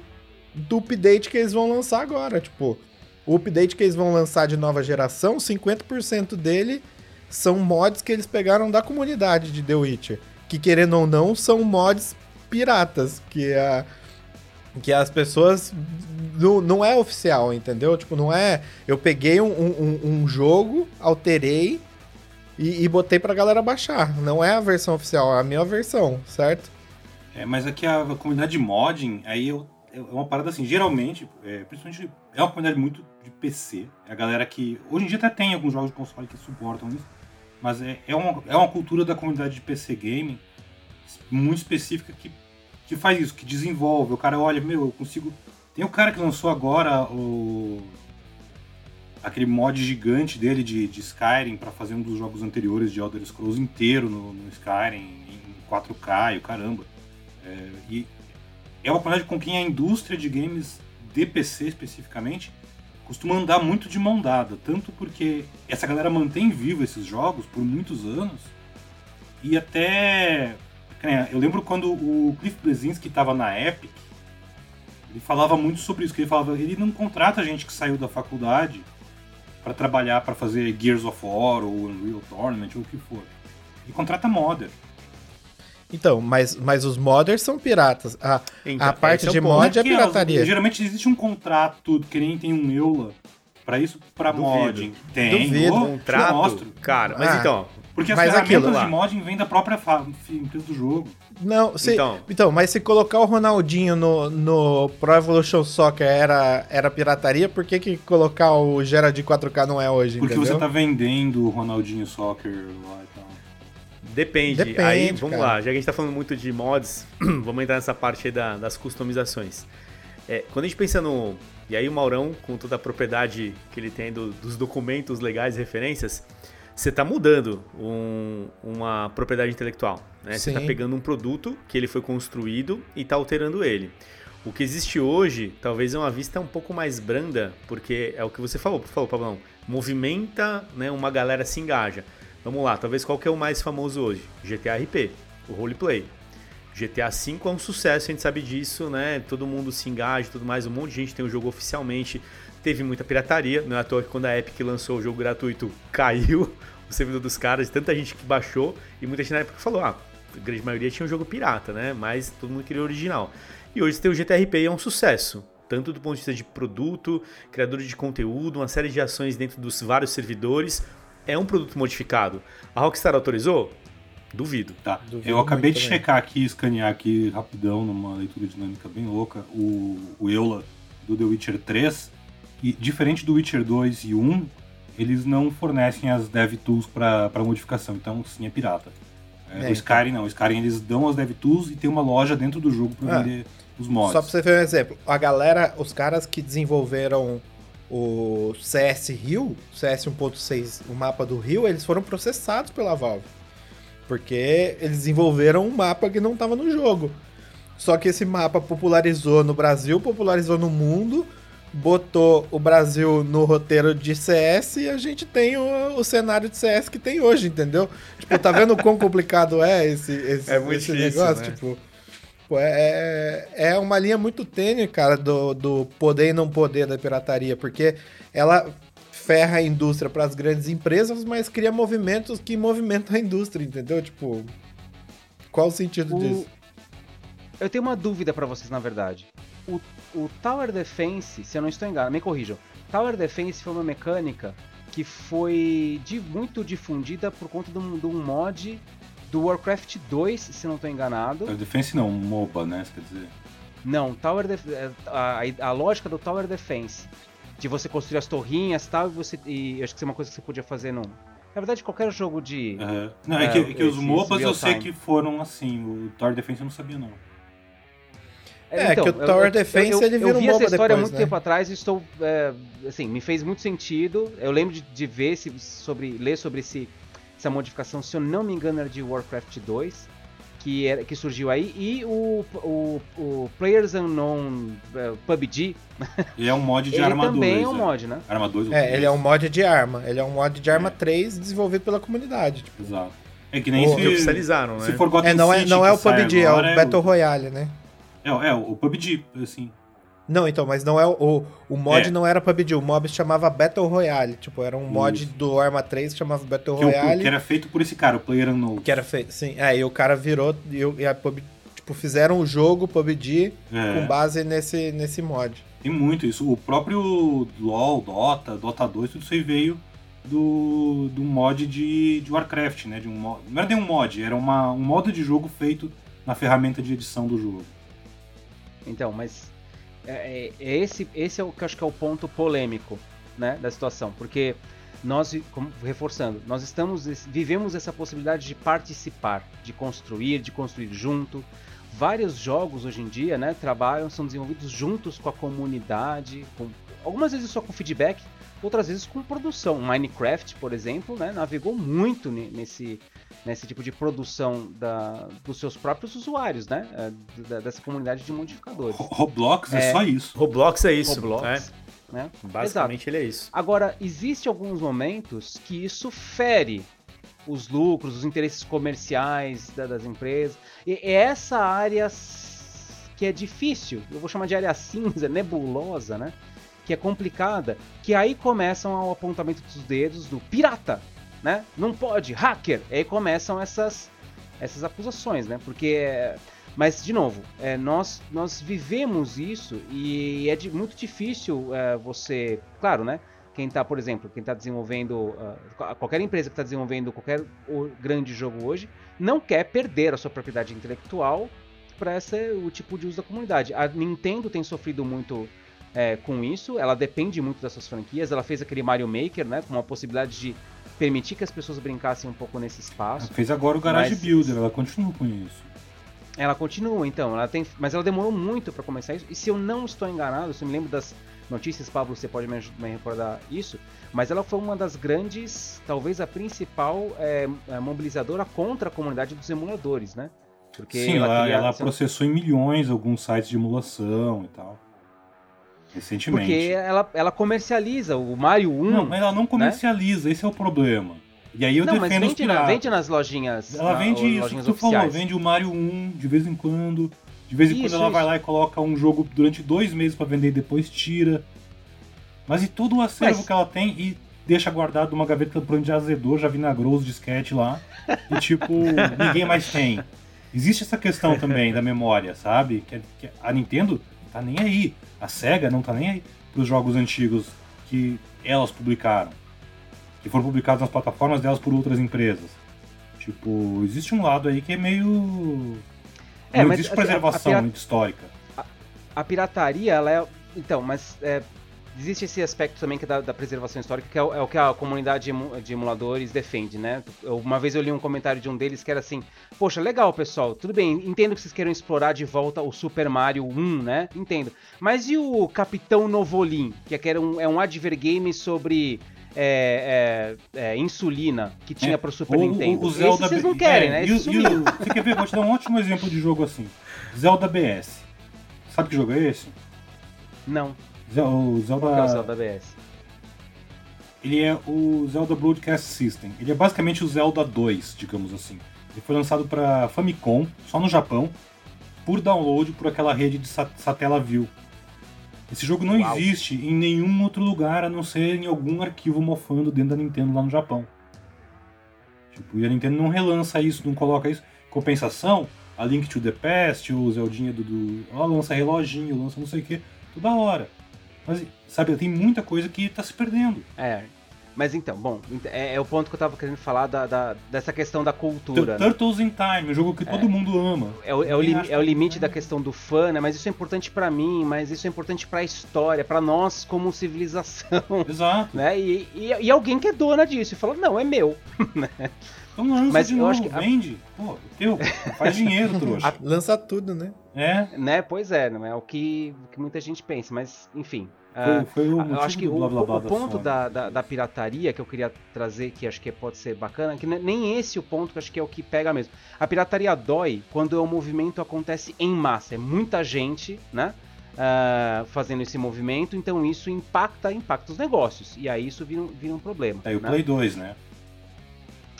Speaker 3: do update que eles vão lançar agora. Tipo, o update que eles vão lançar de nova geração, 50% dele são mods que eles pegaram da comunidade de The Witcher. Que querendo ou não, são mods piratas. Que, a, que as pessoas. Não, não é oficial, entendeu? Tipo, não é. Eu peguei um, um, um jogo, alterei e, e botei pra galera baixar. Não é a versão oficial, é a minha versão, certo?
Speaker 4: É, mas aqui a comunidade de modding, aí eu, é uma parada assim, geralmente, é, principalmente, é uma comunidade muito de PC. É a galera que. Hoje em dia até tem alguns jogos de console que suportam isso. Mas é, é, uma, é uma cultura da comunidade de PC gaming muito específica que, que faz isso, que desenvolve. O cara olha, meu, eu consigo. Tem o cara que lançou agora o. aquele mod gigante dele de, de Skyrim para fazer um dos jogos anteriores de Elder Scrolls inteiro no, no Skyrim, em 4K e o caramba. É, e é uma comunidade com quem a indústria de games de PC especificamente costuma andar muito de mão dada, tanto porque essa galera mantém vivo esses jogos por muitos anos e até eu lembro quando o Cliff Blesinski estava na Epic, ele falava muito sobre isso, que ele falava, ele não contrata gente que saiu da faculdade para trabalhar para fazer Gears of War ou Unreal Tournament ou o que for. Ele contrata modder.
Speaker 3: Então, mas, mas os modders são piratas. A, então, a parte é de mod é, é pirataria.
Speaker 4: Elas, geralmente existe um contrato que nem tem um EULA para isso, para modding. Tem.
Speaker 3: Duvido.
Speaker 1: Um contrato, cara. Mas ah, então...
Speaker 4: Porque as mas ferramentas aquilo, de modding vêm da própria empresa do jogo.
Speaker 3: Não, se, então. então, mas se colocar o Ronaldinho no, no Pro Evolution Soccer era, era pirataria, por que, que colocar o Gera de 4K não é hoje?
Speaker 4: Porque
Speaker 3: entendeu?
Speaker 4: você tá vendendo o Ronaldinho Soccer lá.
Speaker 1: Depende. Depende. Aí, vamos cara. lá, já que a gente tá falando muito de mods, vamos entrar nessa parte aí da, das customizações. É, quando a gente pensa no. E aí o Maurão, com toda a propriedade que ele tem do, dos documentos legais e referências, você está mudando um, uma propriedade intelectual. Né? Você está pegando um produto que ele foi construído e está alterando ele. O que existe hoje, talvez é uma vista um pouco mais branda, porque é o que você falou, falou Pablão, movimenta, né, uma galera se engaja. Vamos lá, talvez qual que é o mais famoso hoje? GTA RP, o roleplay. GTA V é um sucesso, a gente sabe disso, né? Todo mundo se engaja, tudo mais, um monte de gente tem o jogo oficialmente. Teve muita pirataria, não é à toa que quando a Epic lançou o jogo gratuito, caiu o servidor dos caras, tanta gente que baixou e muita gente na época falou: "Ah, a grande maioria tinha um jogo pirata, né? Mas todo mundo queria o original". E hoje tem o GTRP e é um sucesso tanto do ponto de vista de produto, criadores de conteúdo, uma série de ações dentro dos vários servidores, é um produto modificado. A Rockstar autorizou? Duvido.
Speaker 4: Tá. Duvido eu acabei de também. checar aqui, escanear aqui rapidão, numa leitura dinâmica bem louca, o, o Eula do The Witcher 3. E diferente do Witcher 2 e 1, eles não fornecem as dev tools para modificação, então sim é pirata. É, é, o então. Skyrim não, o Skyrim eles dão as dev tools e tem uma loja dentro do jogo para é. vender os mods.
Speaker 3: Só para você ver um exemplo, a galera, os caras que desenvolveram o CS Rio, CS 1.6, o mapa do Rio, eles foram processados pela Valve. Porque eles desenvolveram um mapa que não estava no jogo. Só que esse mapa popularizou no Brasil, popularizou no mundo, botou o Brasil no roteiro de CS e a gente tem o, o cenário de CS que tem hoje, entendeu? Tipo, tá vendo o quão complicado é esse, esse,
Speaker 1: é esse difícil, negócio?
Speaker 3: Né? Tipo, é, é uma linha muito tênue, cara, do, do poder e não poder da pirataria, porque ela ferra a indústria para as grandes empresas, mas cria movimentos que movimentam a indústria, entendeu? Tipo, qual o sentido o... disso?
Speaker 2: Eu tenho uma dúvida para vocês, na verdade. o, o Tower Defense, se eu não estou enganado, me corrijam. Tower Defense foi uma mecânica que foi de, muito difundida por conta de um, de um mod do Warcraft 2, se não estou enganado.
Speaker 4: Tower Defense não, MOBA, né? Quer dizer.
Speaker 2: Não, Tower Def a, a, a, lógica do Tower Defense, de você construir as torrinhas tal, e você. E acho que isso é uma coisa que você podia fazer no. Na verdade, qualquer jogo de.
Speaker 4: Uhum. Não, é, que, é que os MOBAs eu sei que foram assim. O Tower Defense eu não sabia, não.
Speaker 3: É, então, que o Tower eu, Defense eu, eu, ele vira
Speaker 2: Eu vi
Speaker 3: um
Speaker 2: essa história há
Speaker 3: depois,
Speaker 2: muito
Speaker 3: né?
Speaker 2: tempo atrás e estou. É, assim, me fez muito sentido. Eu lembro de, de ver se, sobre. ler sobre esse, essa modificação, se eu não me engano, era de Warcraft 2, que, era, que surgiu aí, e o, o, o Players Unknown uh, PUBG.
Speaker 4: E é um mod de
Speaker 2: ele
Speaker 4: Arma 2.
Speaker 2: também é um
Speaker 4: é.
Speaker 2: mod, né?
Speaker 4: Arma 2 ou
Speaker 3: É,
Speaker 4: 3.
Speaker 3: ele é um mod de arma. Ele é um mod de arma
Speaker 4: É.
Speaker 3: 3 desenvolvido pela comunidade. Tipo.
Speaker 4: Exato. É que nem
Speaker 3: Pô,
Speaker 4: se,
Speaker 1: oficializaram, né?
Speaker 4: se for Gotham
Speaker 3: É, não é,
Speaker 4: City
Speaker 3: não é o PUBG, é o
Speaker 4: agora,
Speaker 3: Battle Royale, né?
Speaker 4: É, é, o PUBG, assim.
Speaker 3: Não, então, mas não é o. O, o mod
Speaker 4: É.
Speaker 3: não era PUBG, o mob se chamava Battle Royale. Tipo, era um mod
Speaker 4: Isso.
Speaker 3: do Arma 3 que chamava Battle
Speaker 4: Que, o-
Speaker 3: Royale.
Speaker 4: que era feito por esse cara, o Player Unknown.
Speaker 3: Que era feito, sim. É, e o cara virou e, o- e a PUBG, tipo, fizeram o jogo PUBG
Speaker 4: É.
Speaker 3: com base nesse, nesse mod.
Speaker 4: Tem muito isso. O próprio LoL, Dota, Dota 2, tudo isso aí veio do, do mod de, de Warcraft, né? De um mod, não era nem um mod, era uma, um modo de jogo feito na ferramenta de edição do jogo.
Speaker 2: Então, mas é, é- é esse, esse é o que eu acho que é o ponto polêmico né, da situação, porque nós, como- reforçando, nós estamos vivemos essa possibilidade de participar, de construir, de construir junto. Vários jogos hoje em dia, né, trabalham, são desenvolvidos juntos com a comunidade, com, algumas vezes só com feedback, outras vezes com produção. Minecraft, por exemplo, né, navegou muito ne- nesse, nesse tipo de produção da, dos seus próprios usuários, né, é, da- dessa comunidade de modificadores.
Speaker 4: Ro- Roblox é,
Speaker 2: É.
Speaker 4: só isso.
Speaker 1: Roblox é isso.
Speaker 2: Roblox,
Speaker 1: é.
Speaker 2: né?
Speaker 1: Basicamente ele é isso.
Speaker 2: Agora, existe alguns momentos que isso fere os lucros, os interesses comerciais da- das empresas. E é essa área que é difícil, eu vou chamar de área cinza, nebulosa, né? Que é complicada, que aí começam o apontamento dos dedos do pirata, né? Não pode, hacker. Aí começam essas essas acusações, né? Porque mas de novo, é, nós nós vivemos isso e é de- muito difícil é, você, claro, né? Quem está, por exemplo, quem está desenvolvendo ah, qualquer empresa que está desenvolvendo qualquer grande jogo hoje não quer perder a sua propriedade intelectual para esse o tipo de uso da comunidade. A Nintendo tem sofrido muito é, com isso, ela depende muito das suas franquias. Ela fez aquele Mario Maker, né, com a possibilidade de permitir que as pessoas brincassem um pouco nesse espaço.
Speaker 4: Ela fez agora o Garage
Speaker 2: Mas-
Speaker 4: Builder, ela continua com isso.
Speaker 2: Ela continua, então, ela tem, mas ela demorou muito para começar isso. E se eu não estou enganado, se eu me lembro das notícias, Pablo, você pode me, me recordar isso, mas ela foi uma das grandes, talvez a principal é, é, mobilizadora contra a comunidade dos emuladores, né? Porque
Speaker 4: Sim, ela, ela
Speaker 2: se-
Speaker 4: processou em milhões alguns sites de emulação e tal. Recentemente.
Speaker 2: porque ela, ela comercializa o Mario 1.
Speaker 4: Não, mas ela não comercializa, esse é o problema. E aí eu
Speaker 2: Não, mas
Speaker 4: defendo os
Speaker 2: vende, na- vende nas lojinhas.
Speaker 4: Ela
Speaker 2: na-
Speaker 4: vende isso que
Speaker 2: lojinhas
Speaker 4: tu falou,
Speaker 2: oficiais.
Speaker 4: vende o Mario 1 de vez em quando. De vez em
Speaker 2: Isso,
Speaker 4: quando ela
Speaker 2: isso.
Speaker 4: vai lá e coloca um jogo durante dois meses pra vender e depois tira. Mas e todo o acervo
Speaker 2: Mas-
Speaker 4: que ela tem e deixa guardado numa gaveta por onde azedou, já vinagrou os disquete lá. E tipo, ninguém mais tem. Existe essa questão também da memória, sabe? Que, que a Nintendo tá nem aí. A SEGA não tá nem aí pros jogos antigos que elas publicaram. Que foram publicados nas plataformas delas por outras empresas. Tipo, existe um lado aí que é meio.
Speaker 2: É,
Speaker 4: não
Speaker 2: mas
Speaker 4: existe
Speaker 2: a- a- a
Speaker 4: preservação
Speaker 2: pirata-
Speaker 4: histórica.
Speaker 2: a pirataria, ela é. Então, mas é, existe esse aspecto também que é da, da preservação histórica, que é o, é o que a comunidade de emuladores defende, né? Eu- uma vez eu li um comentário de um deles que era assim: Poxa, legal, pessoal, tudo bem, entendo que vocês queiram explorar de volta o Super Mario 1, né? Entendo. Mas e o Capitão Novolin, que é, um, é um advergame sobre. é, é, é, insulina que tinha
Speaker 4: É,
Speaker 2: pro Super
Speaker 4: ou
Speaker 2: Nintendo.
Speaker 4: O
Speaker 2: Esse
Speaker 4: Zelda
Speaker 2: vocês não
Speaker 4: B-
Speaker 2: querem,
Speaker 4: é,
Speaker 2: né?
Speaker 4: e o-
Speaker 2: Esse
Speaker 4: e o- Você quer ver? Vou te dar um ótimo exemplo de jogo assim. Zelda BS. Sabe que jogo é esse?
Speaker 2: Não,
Speaker 4: O
Speaker 2: qual que é o
Speaker 4: Zelda.
Speaker 2: Zelda BS?
Speaker 4: Ele é o Zelda Broadcast System. Ele é basicamente o Zelda 2, digamos assim. Ele foi lançado para Famicom, só no Japão, por download por aquela rede de sat Satellaview. Esse jogo não
Speaker 2: Uau.
Speaker 4: existe em nenhum outro lugar a não ser em algum arquivo mofando dentro da Nintendo lá no Japão. Tipo, e a Nintendo não relança isso, não coloca isso. Compensação, a Link to the Past, o Zeldinha do. do ó, lança reloginho, lança não sei o que, toda hora. Mas, sabe, tem muita coisa que tá se perdendo.
Speaker 2: É. Mas então, bom, é, é o ponto que eu tava querendo falar da, da- dessa questão da cultura. né?
Speaker 4: Turtles in Time, um jogo que todo mundo ama.
Speaker 2: É o, é o é o
Speaker 4: que-
Speaker 2: limite da questão do fã, né? Mas isso é importante pra mim, mas isso é importante pra história, pra nós como civilização,
Speaker 4: Exato.
Speaker 2: né? E, e, e alguém que é dona disso e fala, não, é meu.
Speaker 4: Então lança
Speaker 2: Mas
Speaker 4: de
Speaker 2: eu
Speaker 4: novo,
Speaker 2: acho que a-
Speaker 4: vende. Pô, teu, faz dinheiro, trouxa.
Speaker 3: Lança tudo, né?
Speaker 4: É,
Speaker 2: né? Pois é, não é o que, o que muita gente pensa, mas enfim.
Speaker 4: foi,
Speaker 2: ah,
Speaker 4: foi o
Speaker 2: eu acho que o,
Speaker 4: blá blá blá
Speaker 2: o ponto
Speaker 4: Sony.
Speaker 2: da, da, da pirataria que eu queria trazer, que acho que pode ser bacana, que ne- nem esse é o ponto que eu acho que é o que pega mesmo. A pirataria dói quando o movimento acontece em massa, é muita gente, né? ah, fazendo esse movimento, então isso impacta, impacta os negócios. E aí isso vira, um- vira um problema.
Speaker 4: O
Speaker 2: né?
Speaker 4: Play 2, né?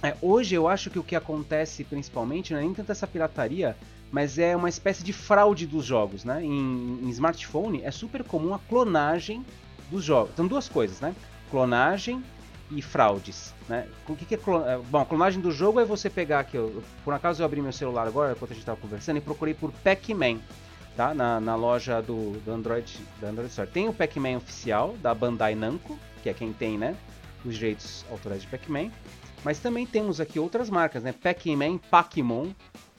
Speaker 2: É, hoje eu acho que o que acontece principalmente não é nem tanto essa pirataria, mas é uma espécie de fraude dos jogos, né? Em, em smartphone é super comum a clonagem dos jogos. Então duas coisas, né? Clonagem e fraudes, né? O que, que é clon... é, Bom, a clonagem do jogo é você pegar aqui, eu- por acaso eu abri meu celular agora enquanto a gente estava conversando e procurei por Pac-Man, tá? Na, na loja do, do Android, da Android Store. Tem o Pac-Man oficial da Bandai Namco, que é quem tem, né? Os direitos autorais de Pac-Man. Mas também temos aqui outras marcas, né? Pac-Man, Pac-Mon,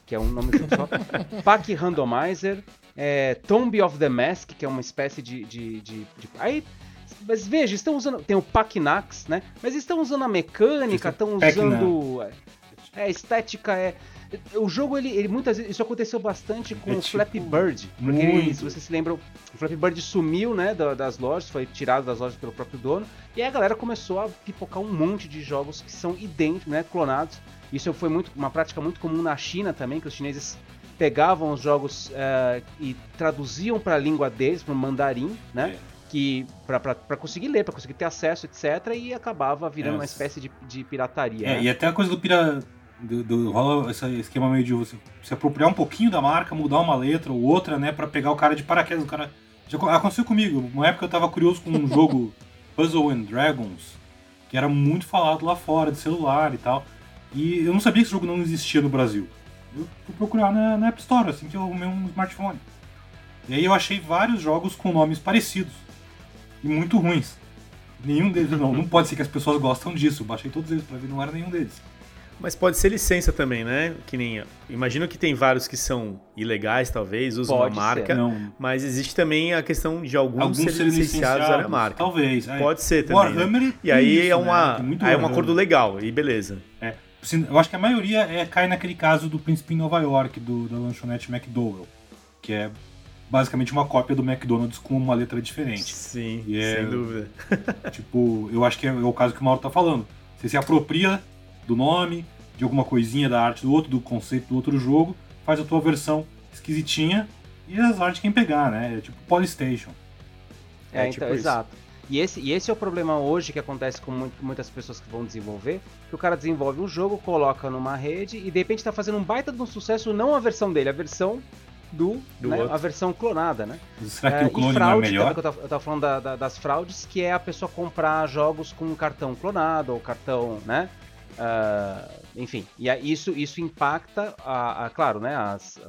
Speaker 2: que é um nome só. Pac Randomizer, é, Tomb of the Mask, que é uma espécie de, de, de- de- Aí, mas veja, estão usando. Tem o Pac-Nax, né? Mas estão usando a mecânica, estão
Speaker 4: Pac-Man.
Speaker 2: usando. É, a estética é. O jogo, ele, ele muitas vezes. Isso aconteceu bastante com
Speaker 4: É
Speaker 2: o
Speaker 4: tipo,
Speaker 2: Flappy Bird. Porque, ele- se vocês se lembram, o Flappy Bird sumiu, né, da- das lojas, foi tirado das lojas pelo próprio dono. E aí a galera começou a pipocar um monte de jogos que são idênticos, né, clonados. Isso foi muito, uma prática muito comum na China também, que os chineses pegavam os jogos eh, e traduziam para a língua deles, para o mandarim, né?
Speaker 4: É.
Speaker 2: Que para conseguir ler, para conseguir ter acesso, etc. E acabava virando
Speaker 4: É,
Speaker 2: uma espécie de, de pirataria.
Speaker 4: É,
Speaker 2: né?
Speaker 4: e até a coisa do pira. Do, do- rola esse esquema meio de você se apropriar um pouquinho da marca, mudar uma letra ou outra, né? Pra pegar o cara de paraquedas. O cara. Já co- aconteceu comigo. Uma época eu tava curioso com um jogo Puzzle and Dragons, que era muito falado lá fora, de celular e tal. E eu não sabia que esse jogo não existia no Brasil. Eu fui procurar na, na App Store, assim que eu arrumei um smartphone. E aí eu achei vários jogos com nomes parecidos. E muito ruins. Nenhum deles, não, não pode ser que as pessoas gostam disso. Eu baixei todos eles pra ver, não era nenhum deles.
Speaker 1: Mas pode ser licença também, né? Que nem. Imagino que tem vários que são ilegais, talvez, usam
Speaker 2: Pode
Speaker 1: uma marca.
Speaker 4: Não,
Speaker 1: Mas existe também a questão de alguns,
Speaker 4: alguns
Speaker 1: serem licenciados à marca.
Speaker 4: Talvez. é.
Speaker 1: Pode ser também. né?
Speaker 4: Warhammer
Speaker 1: E aí
Speaker 4: tem
Speaker 1: é,
Speaker 4: isso, né?
Speaker 1: uma,
Speaker 4: muito
Speaker 1: aí é um
Speaker 4: Warhammer.
Speaker 1: acordo legal, e beleza.
Speaker 4: É. Eu acho que a maioria é, cai naquele caso do Príncipe em Nova York, do, da lanchonete McDowell, que é basicamente uma cópia do McDonald's com uma letra diferente.
Speaker 1: Sim,
Speaker 4: é-
Speaker 1: sem dúvida.
Speaker 4: tipo, eu acho que é, o caso que o Mauro tá falando. Você se apropria do nome, de alguma coisinha da arte do outro, do conceito do outro jogo, faz a tua versão esquisitinha e as artes quem pegar, né? É tipo Polystation.
Speaker 2: É,
Speaker 1: É,
Speaker 2: então,
Speaker 1: tipo isso.
Speaker 2: exato. E esse, e esse é o problema hoje que acontece com mu- muitas pessoas que vão desenvolver, que o cara desenvolve um jogo, coloca numa rede e de repente tá fazendo um baita de um sucesso, não a versão dele, a versão do,
Speaker 1: Do
Speaker 2: né, a versão clonada, né?
Speaker 4: Será que
Speaker 2: É,
Speaker 4: o clone
Speaker 2: e
Speaker 4: não é
Speaker 2: fraude,
Speaker 4: melhor?
Speaker 2: que eu tava, eu tava falando da- da- das fraudes, que é a pessoa comprar jogos com cartão clonado ou cartão, né? Ah, enfim, e isso, isso impacta, a, a- claro, né? as-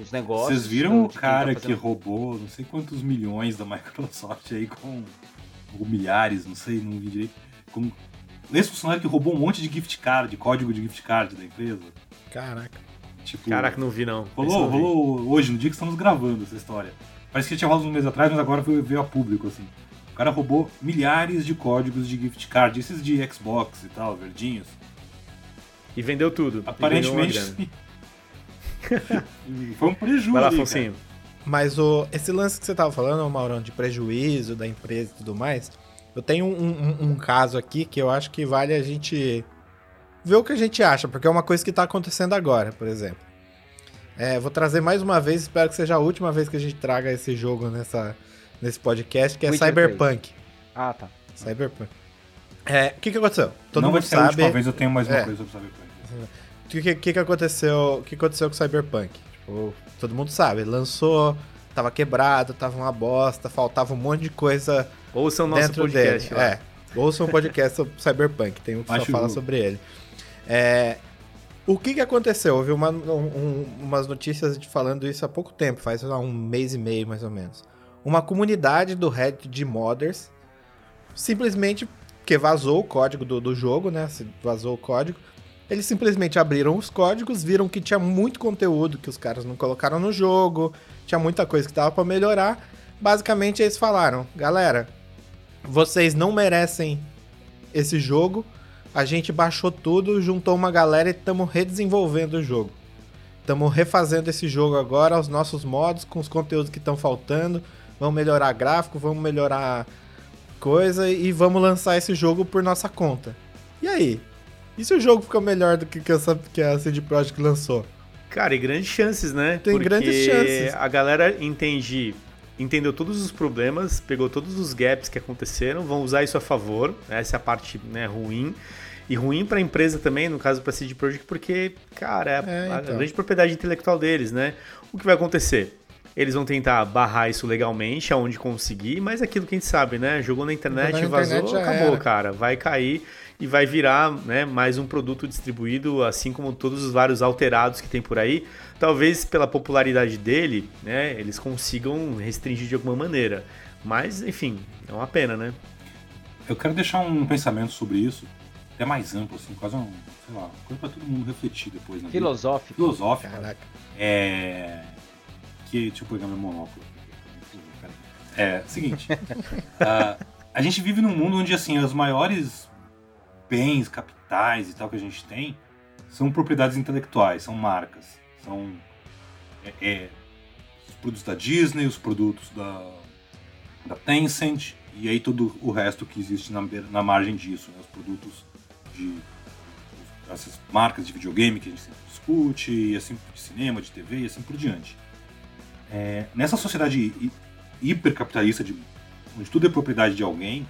Speaker 2: os negócios.
Speaker 4: Vocês viram o
Speaker 2: de quem tá
Speaker 4: cara que
Speaker 2: fazendo-
Speaker 4: roubou não sei quantos milhões da Microsoft aí com. ou milhares, não sei, não vi direito. Com, esse funcionário que roubou um monte de gift card, código de gift card da empresa.
Speaker 3: Caraca.
Speaker 4: Tipo,
Speaker 1: Caraca, não vi não.
Speaker 4: Rolou,
Speaker 1: não vi.
Speaker 4: rolou hoje, no dia que estamos gravando essa história. Parece que tinha rolado um mês atrás, mas agora foi- veio a público, assim. O cara roubou milhares de códigos de gift card, esses de Xbox e tal, verdinhos.
Speaker 1: E vendeu tudo.
Speaker 4: Aparentemente. foi um prejuízo.
Speaker 1: Vai lá. Afonsinho.
Speaker 3: Mas o, esse lance que você tava falando, Maurão, de prejuízo da empresa e tudo mais, eu tenho um, um- um caso aqui que eu acho que vale a gente ver o que a gente acha, porque é uma coisa que tá acontecendo agora, por exemplo. É, vou trazer mais uma vez, espero que seja a última vez que a gente traga esse jogo nessa, nesse podcast, que é
Speaker 2: Witcher
Speaker 3: Cyberpunk.
Speaker 2: Ah, tá.
Speaker 3: Cyberpunk. É, o que que aconteceu? Todo
Speaker 4: não
Speaker 3: mundo
Speaker 4: vai ser a última
Speaker 3: sabe.
Speaker 4: vez, eu tenho mais uma
Speaker 3: É.
Speaker 4: coisa pra saber. Cyberpunk.
Speaker 3: O que, que, que aconteceu? O que aconteceu com o Cyberpunk? Tipo, todo mundo sabe, lançou, tava quebrado, tava uma bosta, faltava um monte de coisa
Speaker 1: Ouçam o nosso
Speaker 3: dentro
Speaker 1: podcast
Speaker 3: dele.
Speaker 1: lá.
Speaker 3: É. Ouça um podcast sobre Cyberpunk, tem um que só
Speaker 4: Acho
Speaker 3: fala
Speaker 4: o-
Speaker 3: sobre ele. É, O que que aconteceu? Houve uma, um, umas notícias de falando isso há pouco tempo, faz lá, um mês e meio mais ou menos. Uma comunidade do Reddit de modders simplesmente que vazou o código do, do jogo, né? Vazou o código. Eles simplesmente abriram os códigos, viram que tinha muito conteúdo que os caras não colocaram no jogo, tinha muita coisa que tava para melhorar. Basicamente eles falaram: "Galera, vocês não merecem esse jogo. A gente baixou tudo, juntou uma galera e estamos redesenvolvendo o jogo. Estamos refazendo esse jogo agora, os nossos modos, com os conteúdos que estão faltando. Vamos melhorar gráfico, vamos melhorar coisa e vamos lançar esse jogo por nossa conta. E aí? E se o jogo ficou melhor do que, que, essa, que a CD Projekt lançou?
Speaker 1: Cara, e grandes chances, né?
Speaker 3: Tem
Speaker 1: Porque
Speaker 3: grandes chances.
Speaker 1: A galera entende, entendeu todos os problemas, pegou todos os gaps que aconteceram, vão usar isso a favor. Essa é a parte né, ruim. E ruim para a empresa também, no caso para a CD Projekt, porque, cara, é,
Speaker 3: É,
Speaker 1: a
Speaker 3: então.
Speaker 1: grande propriedade intelectual deles, né? O que vai acontecer? Eles vão tentar barrar isso legalmente, aonde conseguir, mas é aquilo que a gente sabe, né? Jogou na internet,
Speaker 3: Jogou na
Speaker 1: vazou,
Speaker 3: internet,
Speaker 1: acabou,
Speaker 3: era.
Speaker 1: cara. Vai cair e vai virar né, mais um produto distribuído, assim como todos os vários alterados que tem por aí. Talvez pela popularidade dele, né, eles consigam restringir de alguma maneira. Mas, enfim, é uma pena, né?
Speaker 4: Eu quero deixar um pensamento sobre isso, até mais amplo, assim, quase um, sei lá, coisa pra todo mundo refletir depois.
Speaker 2: Filosófico.
Speaker 4: Filosófico.
Speaker 3: Caraca.
Speaker 4: É. Que. Deixa eu pegar meu monóculo. É, seguinte. ah, a gente vive num mundo onde, assim, os maiores bens, capitais e tal que a gente tem são propriedades intelectuais, são marcas. São. é, é, os produtos da Disney, os produtos da, da Tencent e aí todo o resto que existe na, na margem disso, né? os produtos de essas marcas de videogame que a gente sempre discute, e assim de cinema, de TV e assim por diante. É, nessa sociedade hi- hipercapitalista, de, onde tudo é propriedade de alguém,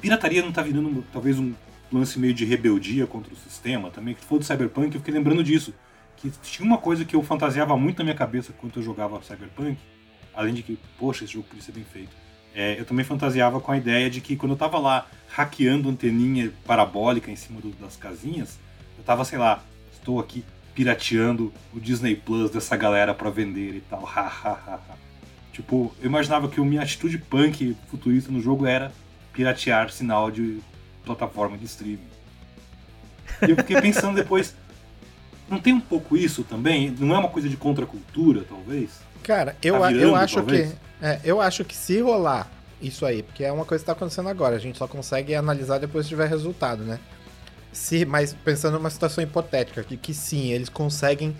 Speaker 4: pirataria não está virando talvez um lance meio de rebeldia contra o sistema também. Que for do Cyberpunk, eu fiquei lembrando disso. Que tinha uma coisa que eu fantasiava muito na minha cabeça quando eu jogava Cyberpunk, além de que, poxa, esse jogo podia ser bem feito. É, eu também fantasiava com a ideia de que quando eu tava lá hackeando anteninha parabólica em cima do- das casinhas, eu tava, sei lá, estou aqui pirateando o Disney Plus dessa galera pra vender e tal. Tipo, eu imaginava que a minha atitude punk futurista no jogo era piratear sinal de plataforma de streaming. E eu fiquei pensando depois, não tem um pouco isso também? Não é uma coisa de contracultura, talvez?
Speaker 3: Cara, eu,
Speaker 4: Tá
Speaker 3: a- eu
Speaker 4: virando,
Speaker 3: acho
Speaker 4: talvez?
Speaker 3: que. é, eu acho que se rolar isso aí, porque é uma coisa que tá acontecendo agora, a gente só consegue analisar depois que tiver resultado, né? Se, mas pensando numa situação hipotética, que, que sim, eles conseguem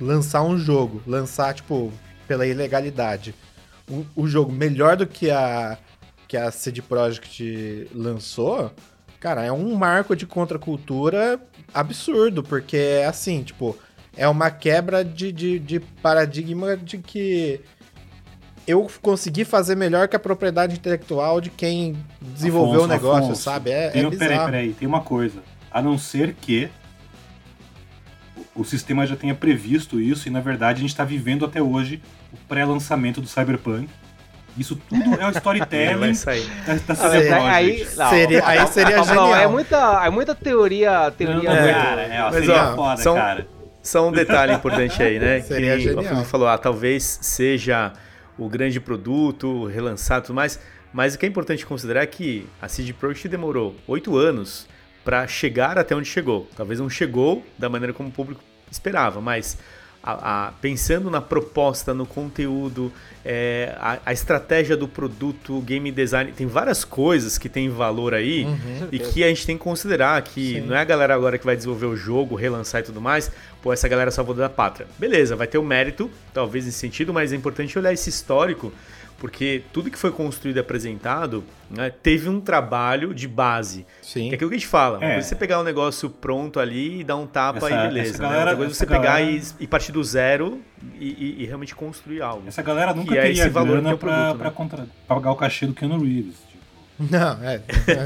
Speaker 3: lançar um jogo, lançar, tipo, pela ilegalidade, o, o jogo melhor do que a, que a CD Projekt lançou, cara, é um marco de contracultura absurdo, porque é assim, tipo, é uma quebra de, de, de paradigma de que eu consegui fazer melhor que a propriedade intelectual de quem desenvolveu
Speaker 4: Afonso,
Speaker 3: o negócio,
Speaker 4: Afonso,
Speaker 3: sabe? É,
Speaker 4: Tem,
Speaker 3: é
Speaker 4: peraí,
Speaker 3: bizarro.
Speaker 4: peraí, tem uma coisa. A não ser que o- sistema já tenha previsto isso e, na verdade, a gente está vivendo até hoje o pré-lançamento do Cyberpunk. Isso tudo é o storytelling
Speaker 1: vai sair.
Speaker 4: da, da Projekt.
Speaker 2: aí, não,
Speaker 3: Seria- aí seria
Speaker 2: Pablo,
Speaker 3: genial.
Speaker 2: É muita, é muita teoria, teoria
Speaker 4: Não,
Speaker 2: muito-
Speaker 4: cara, é, ó, seria
Speaker 1: ó,
Speaker 4: foda,
Speaker 1: são-
Speaker 4: cara.
Speaker 1: Só um detalhe importante aí, né?
Speaker 3: Seria
Speaker 1: que
Speaker 3: genial.
Speaker 1: o falou, ah, talvez seja o grande produto, relançado e tudo mais, mas o que é importante considerar é que a CD Projekt demorou oito anos para chegar até onde chegou. Talvez não chegou da maneira como o público esperava, mas a- a- pensando na proposta, no conteúdo, é, a, a estratégia do produto, o game design, tem várias coisas que têm valor aí
Speaker 3: Uhum.
Speaker 1: e que a gente tem que considerar que
Speaker 3: Sim.
Speaker 1: não é a galera agora que vai desenvolver o jogo, relançar e tudo mais, pô, essa galera salvou da pátria. Beleza, vai ter o mérito, talvez nesse sentido, mas é importante olhar esse histórico, porque tudo que foi construído e apresentado né, teve um trabalho de base.
Speaker 3: Sim.
Speaker 1: Que é aquilo que a gente fala.
Speaker 4: É.
Speaker 1: é você pegar um negócio pronto ali e dar um tapa
Speaker 4: Essa-
Speaker 1: e beleza.
Speaker 4: essa
Speaker 1: né?
Speaker 4: galera-
Speaker 1: Outra coisa é você
Speaker 4: essa
Speaker 1: pegar
Speaker 4: galera-
Speaker 1: e, e partir do zero e, e- e realmente construir algo.
Speaker 4: Essa galera nunca
Speaker 1: é
Speaker 4: teria
Speaker 1: esse valor é
Speaker 4: grana
Speaker 1: o
Speaker 4: pra,
Speaker 1: produto,
Speaker 4: pra
Speaker 1: né?
Speaker 4: contra- pagar o cachê do Keanu Reeves.
Speaker 3: Não, é,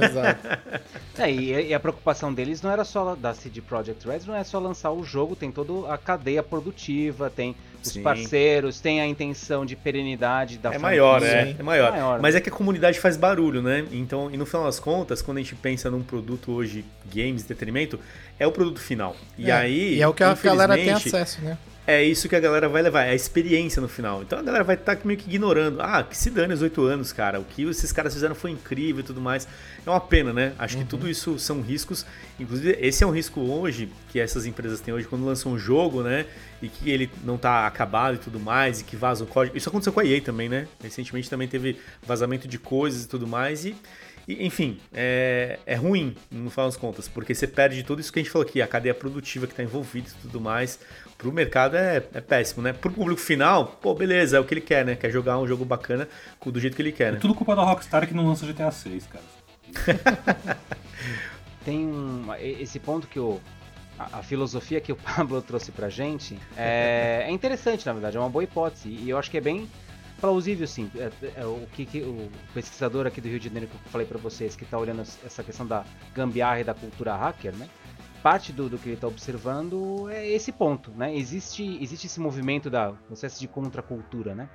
Speaker 3: exato.
Speaker 2: É, e, e, a preocupação deles não era só da CD Projekt Red, não é só lançar o jogo, tem toda a cadeia produtiva, tem os Sim. parceiros, tem a intenção de perenidade da
Speaker 1: É maior, é, é maior. é maior. Mas é que a comunidade faz barulho, né? Então, e no final das contas, quando a gente pensa num produto hoje, games, entretenimento, é o produto final. E
Speaker 3: é,
Speaker 1: aí.
Speaker 3: E é o que a galera tem acesso, né?
Speaker 1: É isso que a galera vai levar, é a experiência no final. Então a galera vai estar tá meio que ignorando. Ah, que se dane os oito anos, cara. O que esses caras fizeram foi incrível e tudo mais. É uma pena, né? Acho uhum. que tudo isso são riscos. Inclusive, esse é um risco hoje que essas empresas têm hoje quando lançam um jogo, né? E que ele não tá acabado e tudo mais, e que vaza o código. Isso aconteceu com a EA também, né? Recentemente também teve vazamento de coisas e tudo mais. E, enfim, é, é ruim, no final das contas, porque você perde tudo isso que a gente falou aqui, a cadeia produtiva que está envolvida e tudo mais. Pro mercado é, é péssimo, né? Pro público final, pô, beleza, é o que ele quer, né? Quer jogar um jogo bacana do jeito que ele quer, né?
Speaker 4: É tudo culpa da Rockstar que não lança GTA 6, cara.
Speaker 2: Tem um, esse ponto que o, a, a, filosofia que o Pablo trouxe pra gente é, é interessante, na verdade, é uma boa hipótese. E eu acho que é bem plausível sim. É, é, o que, que, o pesquisador aqui do Rio de Janeiro que eu falei para vocês, que está olhando essa questão da gambiarra e da cultura hacker, né? Parte do, do que ele está observando é esse ponto, né? Existe, existe esse movimento da processo de contracultura, né?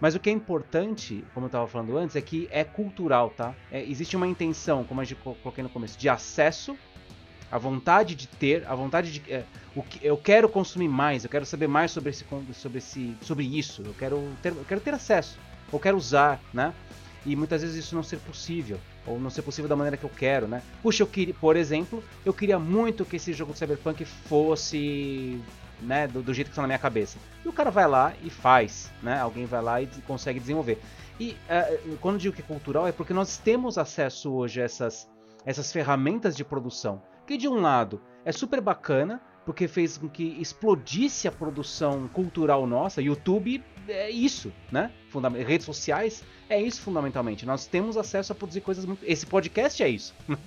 Speaker 2: Mas o que é importante, como eu estava falando antes, é que é cultural, tá? É, existe uma intenção, como a gente coloquei no começo, de acesso a vontade de ter, a vontade de. É, o que, eu quero consumir mais, eu quero saber mais sobre, esse, sobre, esse, sobre isso, eu quero, ter, eu quero ter acesso, eu quero usar, né? E muitas vezes isso não ser possível, ou não ser possível da maneira que eu quero, né? Puxa, eu queria, por exemplo, eu queria muito que esse jogo de Cyberpunk fosse né, do, do, jeito que está na minha cabeça. E o cara vai lá e faz, né? Alguém vai lá e consegue desenvolver. E uh, quando digo que é cultural é porque nós temos acesso hoje a essas, essas ferramentas de produção. Que de um lado é super bacana, porque fez com que explodisse a produção cultural nossa. YouTube é isso, né? Redes sociais é isso fundamentalmente. Nós temos acesso a produzir coisas muito. Esse podcast é isso.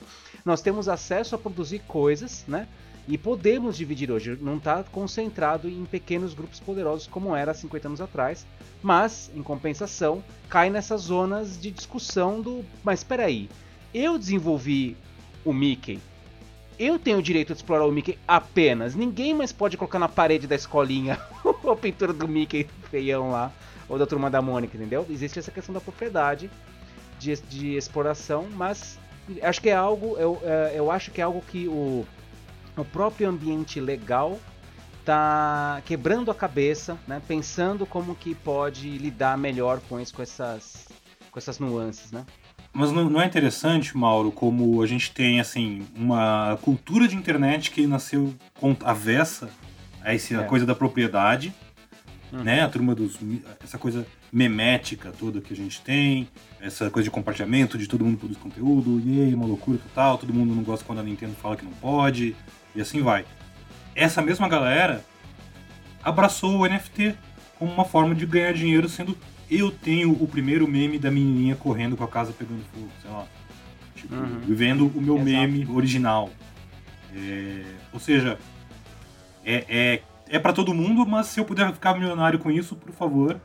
Speaker 2: Nós temos acesso a produzir coisas, né? E podemos dividir hoje. Não está concentrado em pequenos grupos poderosos como era há 50 anos atrás. Mas, em compensação, cai nessas zonas de discussão do. Mas espera aí, eu desenvolvi o Mickey eu tenho o direito de explorar o Mickey apenas. Ninguém mais pode colocar na parede da escolinha a pintura do Mickey feião lá, ou da turma da Mônica, entendeu? Existe essa questão da propriedade de, de exploração, mas acho que é algo, eu, é, eu acho que é algo que o, o próprio ambiente legal tá quebrando a cabeça, né? Pensando como que pode lidar melhor com isso, com essas, com essas nuances, né?
Speaker 4: Mas não, é interessante, Mauro, como a gente tem assim uma cultura de internet que nasceu avessa a essa é. coisa da propriedade, uhum. né? A turma dos essa coisa memética toda que a gente tem, essa coisa de compartilhamento, de todo mundo produz conteúdo, e aí, uma loucura total, todo mundo não gosta quando a Nintendo fala que não pode, e assim vai. Essa mesma galera abraçou o NFT como uma forma de ganhar dinheiro sendo eu tenho o primeiro meme da menininha correndo com a casa pegando fogo, sei lá. Tipo, uhum. vivendo o meu Exato. meme original. É, ou seja, é, é, é para todo mundo, mas se eu puder ficar milionário com isso, por favor,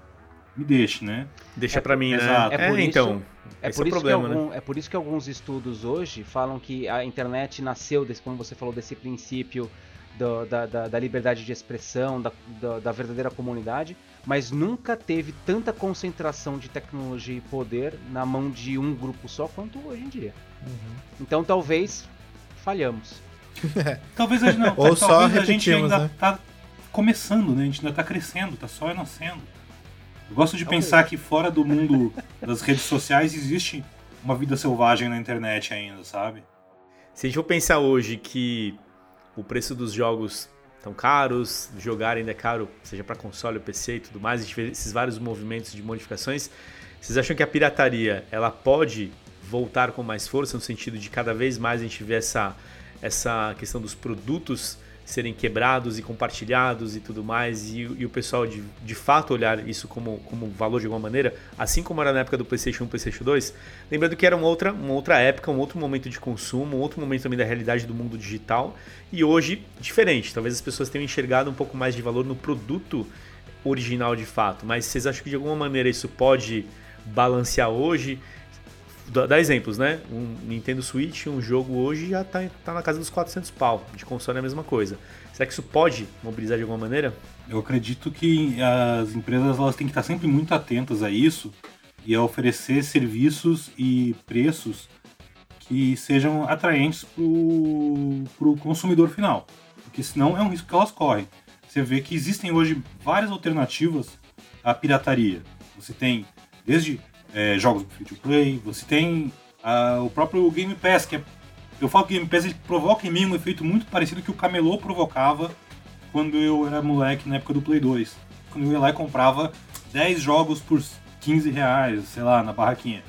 Speaker 4: me deixe, né?
Speaker 1: Deixa é, para mim,
Speaker 2: Exato. né? É, por é, então. É por, é, isso problema, algum, né? é por isso que alguns estudos hoje falam que a internet nasceu, desse, como você falou, desse princípio do, da, da, da, liberdade de expressão, da, da, da verdadeira comunidade, mas nunca teve tanta concentração de tecnologia e poder na mão de um grupo só quanto hoje em dia. Uhum. Então talvez falhamos.
Speaker 4: talvez a gente não, Ou só a gente ainda né? tá começando, né? A gente ainda tá crescendo, tá só nascendo. Eu gosto de talvez. pensar que fora do mundo das redes sociais existe uma vida selvagem na internet ainda, sabe?
Speaker 1: Se a gente for pensar hoje que o preço dos jogos tão caros, jogar ainda é caro, seja para console ou PC e tudo mais, esses vários movimentos de modificações. Vocês acham que a pirataria ela pode voltar com mais força no sentido de cada vez mais a gente ver essa, essa questão dos produtos serem quebrados e compartilhados e tudo mais, e, e, o pessoal de, de fato olhar isso como, como valor de alguma maneira, assim como era na época do PlayStation 1 PlayStation 2, lembrando que era uma outra, uma outra época, um outro momento de consumo, um outro momento também da realidade do mundo digital, e hoje diferente. Talvez as pessoas tenham enxergado um pouco mais de valor no produto original de fato, mas vocês acham que de alguma maneira isso pode balancear hoje? Dá, exemplos, né? Um Nintendo Switch, um jogo hoje já tá, tá na casa dos 400 pau. De console é a mesma coisa. Será que isso pode mobilizar de alguma maneira?
Speaker 4: Eu acredito que as empresas elas têm que estar sempre muito atentas a isso e a oferecer serviços e preços que sejam atraentes para o consumidor final. Porque senão é um risco que elas correm. Você vê que existem hoje várias alternativas à pirataria. Você tem desde é, jogos free to play, você tem o próprio Game Pass, que é, eu falo que o Game Pass ele provoca em mim um efeito muito parecido que o Camelô provocava quando eu era moleque na época do Play 2. Quando eu ia lá e comprava 10 jogos por 15 reais, sei lá, na barraquinha.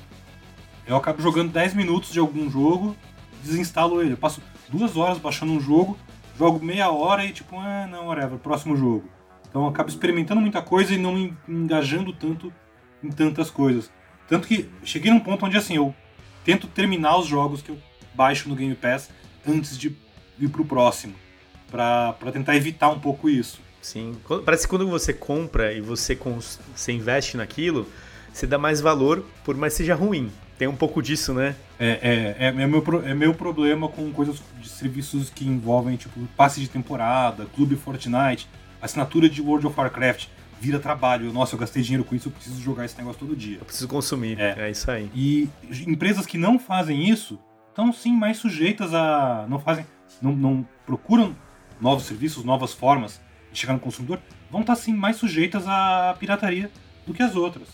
Speaker 4: Eu acabo jogando 10 minutos de algum jogo, desinstalo ele. Eu passo duas horas baixando um jogo, jogo meia hora e tipo, ah, não, whatever, próximo jogo. Então eu acabo experimentando muita coisa e não me engajando tanto em tantas coisas. Tanto que cheguei num ponto onde assim, eu tento terminar os jogos que eu baixo no Game Pass antes de ir pro próximo. para tentar evitar um pouco isso.
Speaker 1: Sim. Parece que quando você compra e você, cons... você investe naquilo, você dá mais valor, por mais seja ruim. Tem um pouco disso, né?
Speaker 4: É, é, é, é, meu, é meu problema com coisas de serviços que envolvem, tipo, passe de temporada, clube Fortnite, assinatura de World of Warcraft vira trabalho. Nossa, eu gastei dinheiro com isso, eu preciso jogar esse negócio todo dia.
Speaker 1: Eu preciso consumir. É, é isso aí.
Speaker 4: E empresas que não fazem isso estão sim mais sujeitas a. não fazem. não, não procuram novos serviços, novas formas de chegar no consumidor, vão estar sim mais sujeitas à pirataria do que as outras.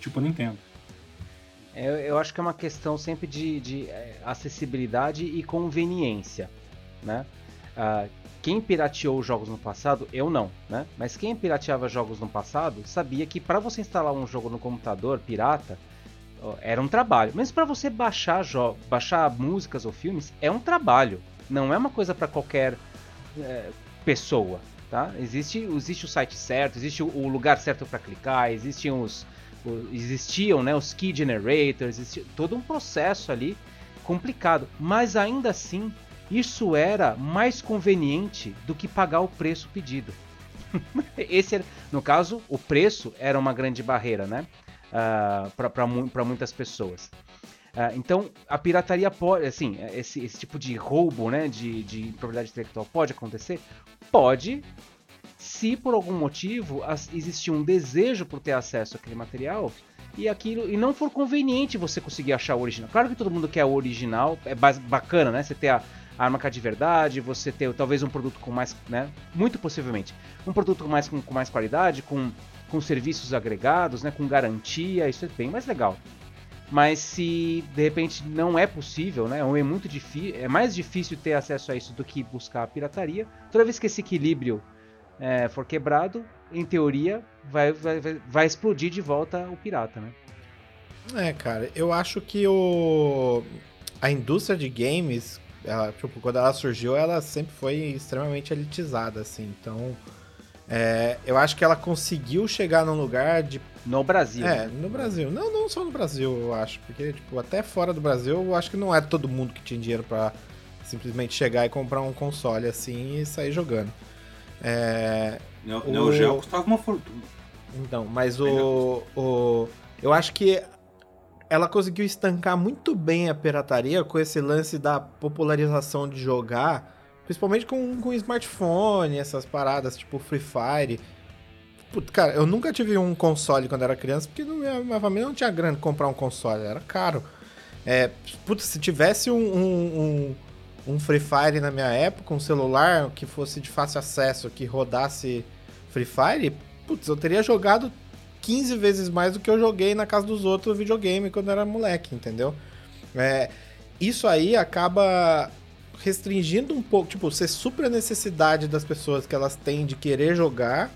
Speaker 4: Tipo a Nintendo.
Speaker 2: Eu, eu acho que é uma questão sempre de, de é, acessibilidade e conveniência, né? Uh, quem pirateou jogos no passado, eu não, né? Mas quem pirateava jogos no passado sabia que para você instalar um jogo no computador pirata era um trabalho. Mas para você baixar baixar músicas ou filmes é um trabalho. Não é uma coisa para qualquer é, pessoa, tá? Existe, existe o site certo, existe o, lugar certo para clicar, existem os, os, existiam, né, os key generators, existia todo um processo ali complicado. Mas ainda assim isso era mais conveniente do que pagar o preço pedido. Esse era, no caso, o preço era uma grande barreira, né? Uh, ah, para muitas pessoas. Uh, então, a pirataria pode, assim, esse, esse tipo de roubo, né, de, de propriedade intelectual pode acontecer? Pode, se por algum motivo existir um desejo por ter acesso àquele material e aquilo e não for conveniente você conseguir achar o original. Claro que todo mundo quer o original, é bacana, né? Você ter a, arma cá de verdade, você ter talvez um produto com mais, né, muito possivelmente, um produto com mais, com, com mais qualidade, com, com serviços agregados, né, com garantia, isso é bem mais legal. Mas se de repente não é possível, né, ou é muito difícil, é mais difícil ter acesso a isso do que buscar a pirataria. Toda vez que esse equilíbrio é, for quebrado, em teoria, vai, vai, vai explodir de volta o pirata, né?
Speaker 3: É, cara, eu acho que o a indústria de games ela, tipo, quando ela surgiu, ela sempre foi extremamente elitizada, assim. Então, é, eu acho que ela conseguiu chegar num lugar de.
Speaker 2: No Brasil.
Speaker 3: É, no Brasil. Não, não só no Brasil, eu acho. Porque, tipo, até fora do Brasil, eu acho que não é todo mundo que tinha dinheiro para simplesmente chegar e comprar um console assim e sair jogando. É,
Speaker 4: Neo, o... Neo Geo custava uma fortuna.
Speaker 3: Então, mas o, o. Eu acho que ela conseguiu estancar muito bem a pirataria com esse lance da popularização de jogar, principalmente com, com smartphone, essas paradas tipo Free Fire. Puta, cara, eu nunca tive um console quando era criança, porque minha, minha família não tinha grana comprar um console, era caro. É, putz, se tivesse um, um, um, um Free Fire na minha época, um celular que fosse de fácil acesso, que rodasse Free Fire, putz, eu teria jogado 15 vezes mais do que eu joguei na casa dos outros videogame quando eu era moleque, entendeu? É, isso aí acaba restringindo um pouco, tipo, você supra a necessidade das pessoas que elas têm de querer jogar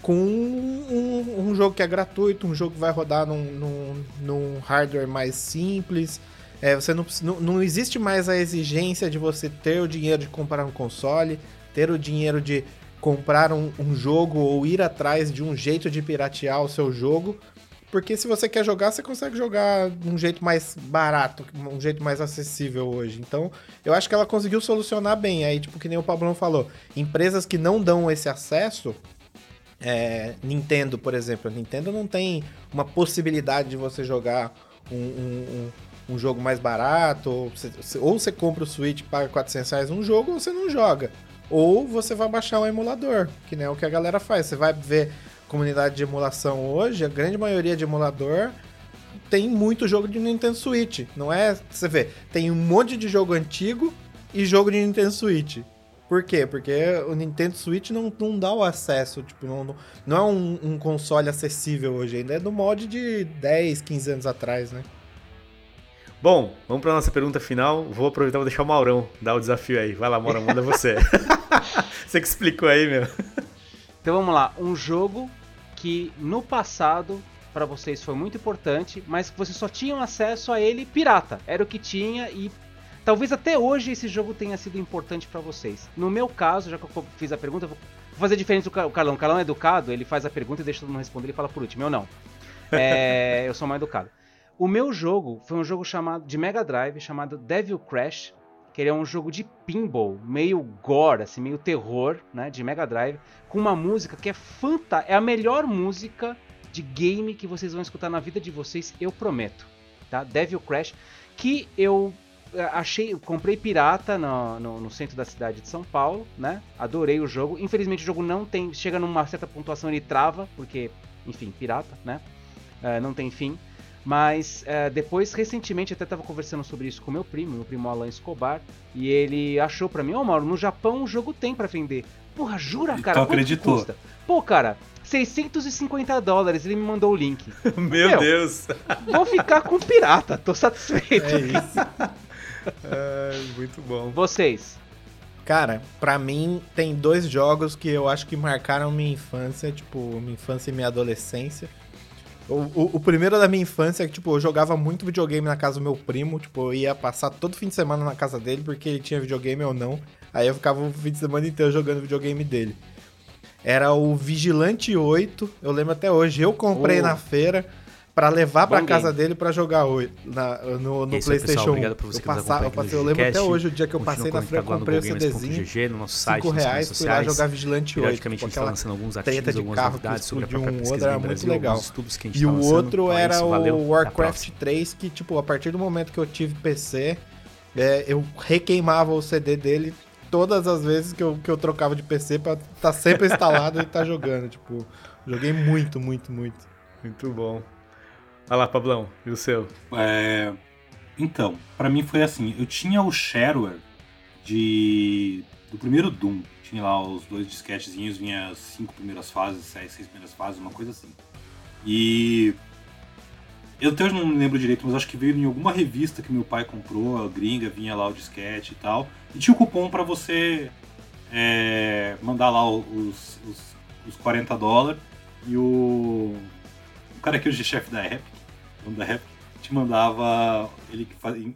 Speaker 3: com um, um jogo que é gratuito, um jogo que vai rodar num, num, num hardware mais simples. É, você não, não, não existe mais a exigência de você ter o dinheiro de comprar um console, ter o dinheiro de comprar um, um, jogo ou ir atrás de um jeito de piratear o seu jogo. Porque se você quer jogar, você consegue jogar de um jeito mais barato, um jeito mais acessível hoje. Então, eu acho que ela conseguiu solucionar bem. Aí, tipo, que nem o Pablão falou, empresas que não dão esse acesso, é, Nintendo, por exemplo, a Nintendo não tem uma possibilidade de você jogar um, um, um jogo mais barato, ou você, ou você compra o Switch e paga 400 reais um jogo, ou você não joga. Ou você vai baixar um emulador, que nem é o que a galera faz. Você vai ver comunidade de emulação hoje, a grande maioria de emulador tem muito jogo de Nintendo Switch. Não é. Você vê, tem um monte de jogo antigo e jogo de Nintendo Switch. Por quê? Porque o Nintendo Switch não, não dá o acesso, tipo, não, não é um, um console acessível hoje, ainda é do mod de 10, 15 anos atrás, né?
Speaker 1: Bom, vamos para nossa pergunta final. Vou aproveitar e deixar o Maurão dar o desafio aí. Vai lá, Maurão, manda você. você que explicou aí, meu.
Speaker 2: Então vamos lá. Um jogo que no passado para vocês foi muito importante, mas que vocês só tinham acesso a ele pirata. Era o que tinha e talvez até hoje esse jogo tenha sido importante para vocês. No meu caso, já que eu fiz a pergunta, vou fazer diferente do Carlão. O Carlão é educado, ele faz a pergunta e deixa todo mundo responder, ele fala por último. Eu não. É, eu sou mais educado. O meu jogo foi um jogo chamado de Mega Drive chamado Devil Crash, que ele é um jogo de pinball, meio gore, assim, meio terror, né, de Mega Drive, com uma música que é fantástica, é a melhor música de game que vocês vão escutar na vida de vocês, eu prometo. Tá? Devil Crash, que eu eh, achei, comprei pirata no, no, no, centro da cidade de São Paulo, né? Adorei o jogo. Infelizmente o jogo não tem, chega numa certa pontuação ele trava, porque, enfim, pirata, né? Uh, não tem fim. Mas uh, depois, recentemente, até estava conversando sobre isso com meu primo, meu primo Alan Escobar, e ele achou para mim, ó, oh, Mauro, no Japão o jogo tem para vender. Porra, jura, cara?
Speaker 4: Tu acreditou? Custa?
Speaker 2: Pô, cara, 650 dólares, ele me mandou o link.
Speaker 1: Meu, Meu Deus!
Speaker 2: Vou ficar com pirata, tô satisfeito.
Speaker 3: É isso.
Speaker 1: é, muito bom.
Speaker 2: Vocês?
Speaker 3: Cara, para mim tem dois jogos que eu acho que marcaram minha infância, tipo, minha infância e minha adolescência. O, o, o, primeiro da minha infância é que, tipo, eu jogava muito videogame na casa do meu primo. Tipo, eu ia passar todo fim de semana na casa dele porque ele tinha videogame ou não. Aí eu ficava o fim de semana inteiro jogando videogame dele. Era o Vigilante 8, eu lembro até hoje. Eu comprei oh. na feira para levar para casa dele para jogar hoje na, no, no Esse PlayStation. Pessoal,
Speaker 1: obrigado por você eu, passar,
Speaker 3: eu, passei, eu lembro até hoje o dia que eu passei na feira, comprei o CDzinho.
Speaker 1: GG, no nosso site, 5
Speaker 3: reais, fui lá jogar Vigilante 8.
Speaker 1: Periodicamente a gente tá lançando alguns artigos,
Speaker 3: de
Speaker 1: algumas novidades sobre a própria
Speaker 3: um outro era muito legal. E
Speaker 1: tá
Speaker 3: o outro era o Warcraft 3, que tipo, a partir do momento que eu tive PC, é, eu requeimava o CD dele todas as vezes que eu, que eu trocava de PC pra estar tá sempre instalado e estar tá jogando. Tipo, joguei muito, muito, muito.
Speaker 1: Muito bom. Olha lá, Pablão, e o seu?
Speaker 4: É... Então, para mim foi assim, eu tinha o shareware de do primeiro Doom. Tinha lá os dois disquetezinhos, vinha as cinco primeiras fases, seis, seis primeiras fases, uma coisa assim. E eu até hoje não me lembro direito, mas acho que veio em alguma revista que meu pai comprou, a gringa, vinha lá o disquete e tal. E tinha o cupom para você é, mandar lá os, os, os 40 dólares. E o, o cara que hoje é chefe da Epic, da Epic, te mandava, ele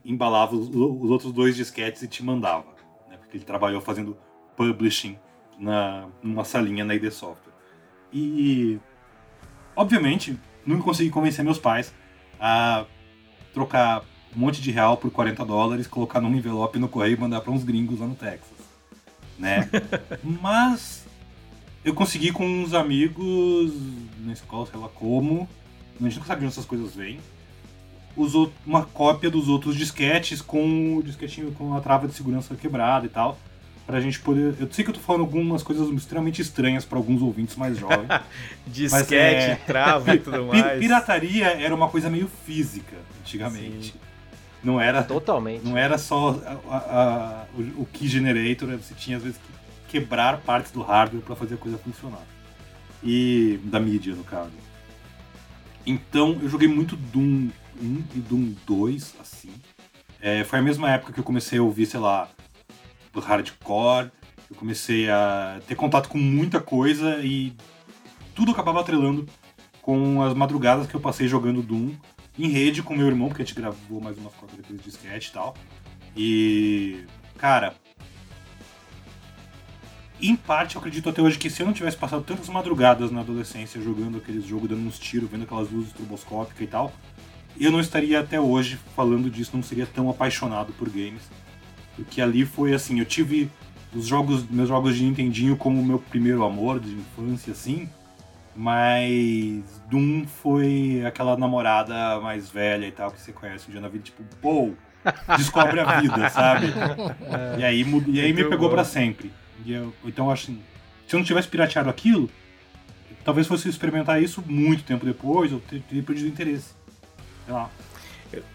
Speaker 4: embalava os, os, outros dois disquetes e te mandava. Né, porque ele trabalhou fazendo publishing na, numa salinha na ID Software. E, obviamente, nunca consegui convencer meus pais a trocar um monte de real por 40 dólares, colocar num envelope no correio e mandar para uns gringos lá no Texas. Né? Mas eu consegui com uns amigos na escola, sei lá como, a gente não sabe onde essas coisas vêm, usou uma cópia dos outros disquetes com o disquetinho com a trava de segurança quebrada e tal pra gente poder. Eu sei que eu tô falando algumas coisas extremamente estranhas para alguns ouvintes mais jovens.
Speaker 1: Disquete, é... trava e tudo mais.
Speaker 4: Pirataria era uma coisa meio física antigamente. Sim. Não era.
Speaker 2: Totalmente.
Speaker 4: Não era só a, a, o, o key generator, né? você tinha às vezes que quebrar partes do hardware para fazer a coisa funcionar. E. da mídia, no caso. Então eu joguei muito Doom 1 e Doom 2, assim. É, foi a mesma época que eu comecei a ouvir, sei lá, hardcore. Eu comecei a ter contato com muita coisa e tudo acabava atrelando com as madrugadas que eu passei jogando Doom em rede com meu irmão, porque a gente gravou mais umas quatro depois de sketch e tal. E, cara, em parte eu acredito até hoje que se eu não tivesse passado tantas madrugadas na adolescência jogando aqueles jogos, dando uns tiros, vendo aquelas luzes estroboscópicas e tal, eu não estaria até hoje falando disso, não seria tão apaixonado por games porque ali foi assim, eu tive os jogos, meus jogos de Nintendinho como meu primeiro amor de infância, assim. Mas Doom foi aquela namorada mais velha e tal que você conhece um dia na vida, tipo, pô, descobre a vida, sabe? É. E aí, e aí me pegou para sempre. Eu, então, assim, se eu não tivesse pirateado aquilo, talvez fosse experimentar isso muito tempo depois, eu teria perdido o interesse. Sei lá.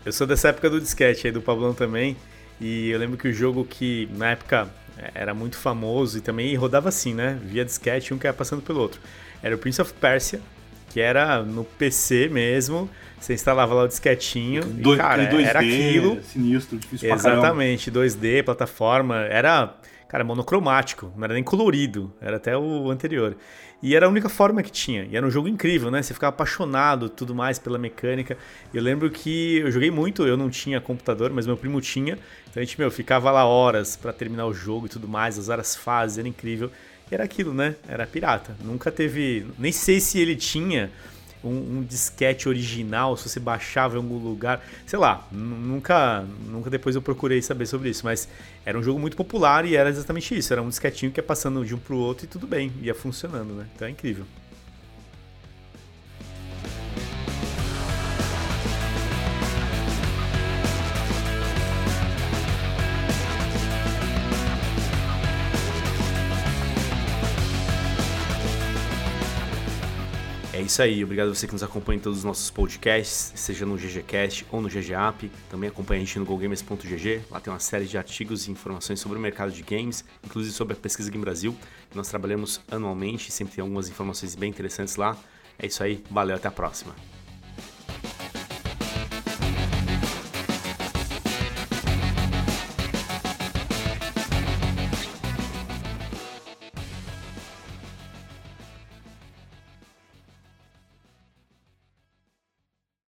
Speaker 1: Eu sou dessa época do disquete aí, do Pablão também. E eu lembro que o jogo que na época era muito famoso e também rodava assim, né? Via disquete, um que ia passando pelo outro. Era o Prince of Persia, que era no PC mesmo. Você instalava lá o disquetinho
Speaker 4: Do,
Speaker 1: e, cara,
Speaker 4: 2D,
Speaker 1: era aquilo.
Speaker 4: Sinistro, difícil
Speaker 1: Exatamente, 2D, plataforma. Era, cara, monocromático, não era nem colorido, era até o anterior. E era a única forma que tinha. E era um jogo incrível, né? Você ficava apaixonado tudo mais pela mecânica. Eu lembro que eu joguei muito, eu não tinha computador, mas meu primo tinha. Então a gente, meu, ficava lá horas para terminar o jogo e tudo mais, as várias fases, era incrível. E era aquilo, né? Era pirata. Nunca teve. Nem sei se ele tinha um, um, disquete original, se você baixava em algum lugar, sei lá, nunca, nunca depois eu procurei saber sobre isso, mas era um jogo muito popular e era exatamente isso, era um disquetinho que ia passando de um pro outro e tudo bem, ia funcionando, né? Então é incrível. Isso aí, obrigado a você que nos acompanha em todos os nossos podcasts, seja no GGCast ou no GGApp. Também acompanha a gente no GoGamers.gg, lá tem uma série de artigos e informações sobre o mercado de games, inclusive sobre a pesquisa Game Brasil, nós trabalhamos anualmente, sempre tem algumas informações bem interessantes lá. É isso aí, valeu, até a próxima.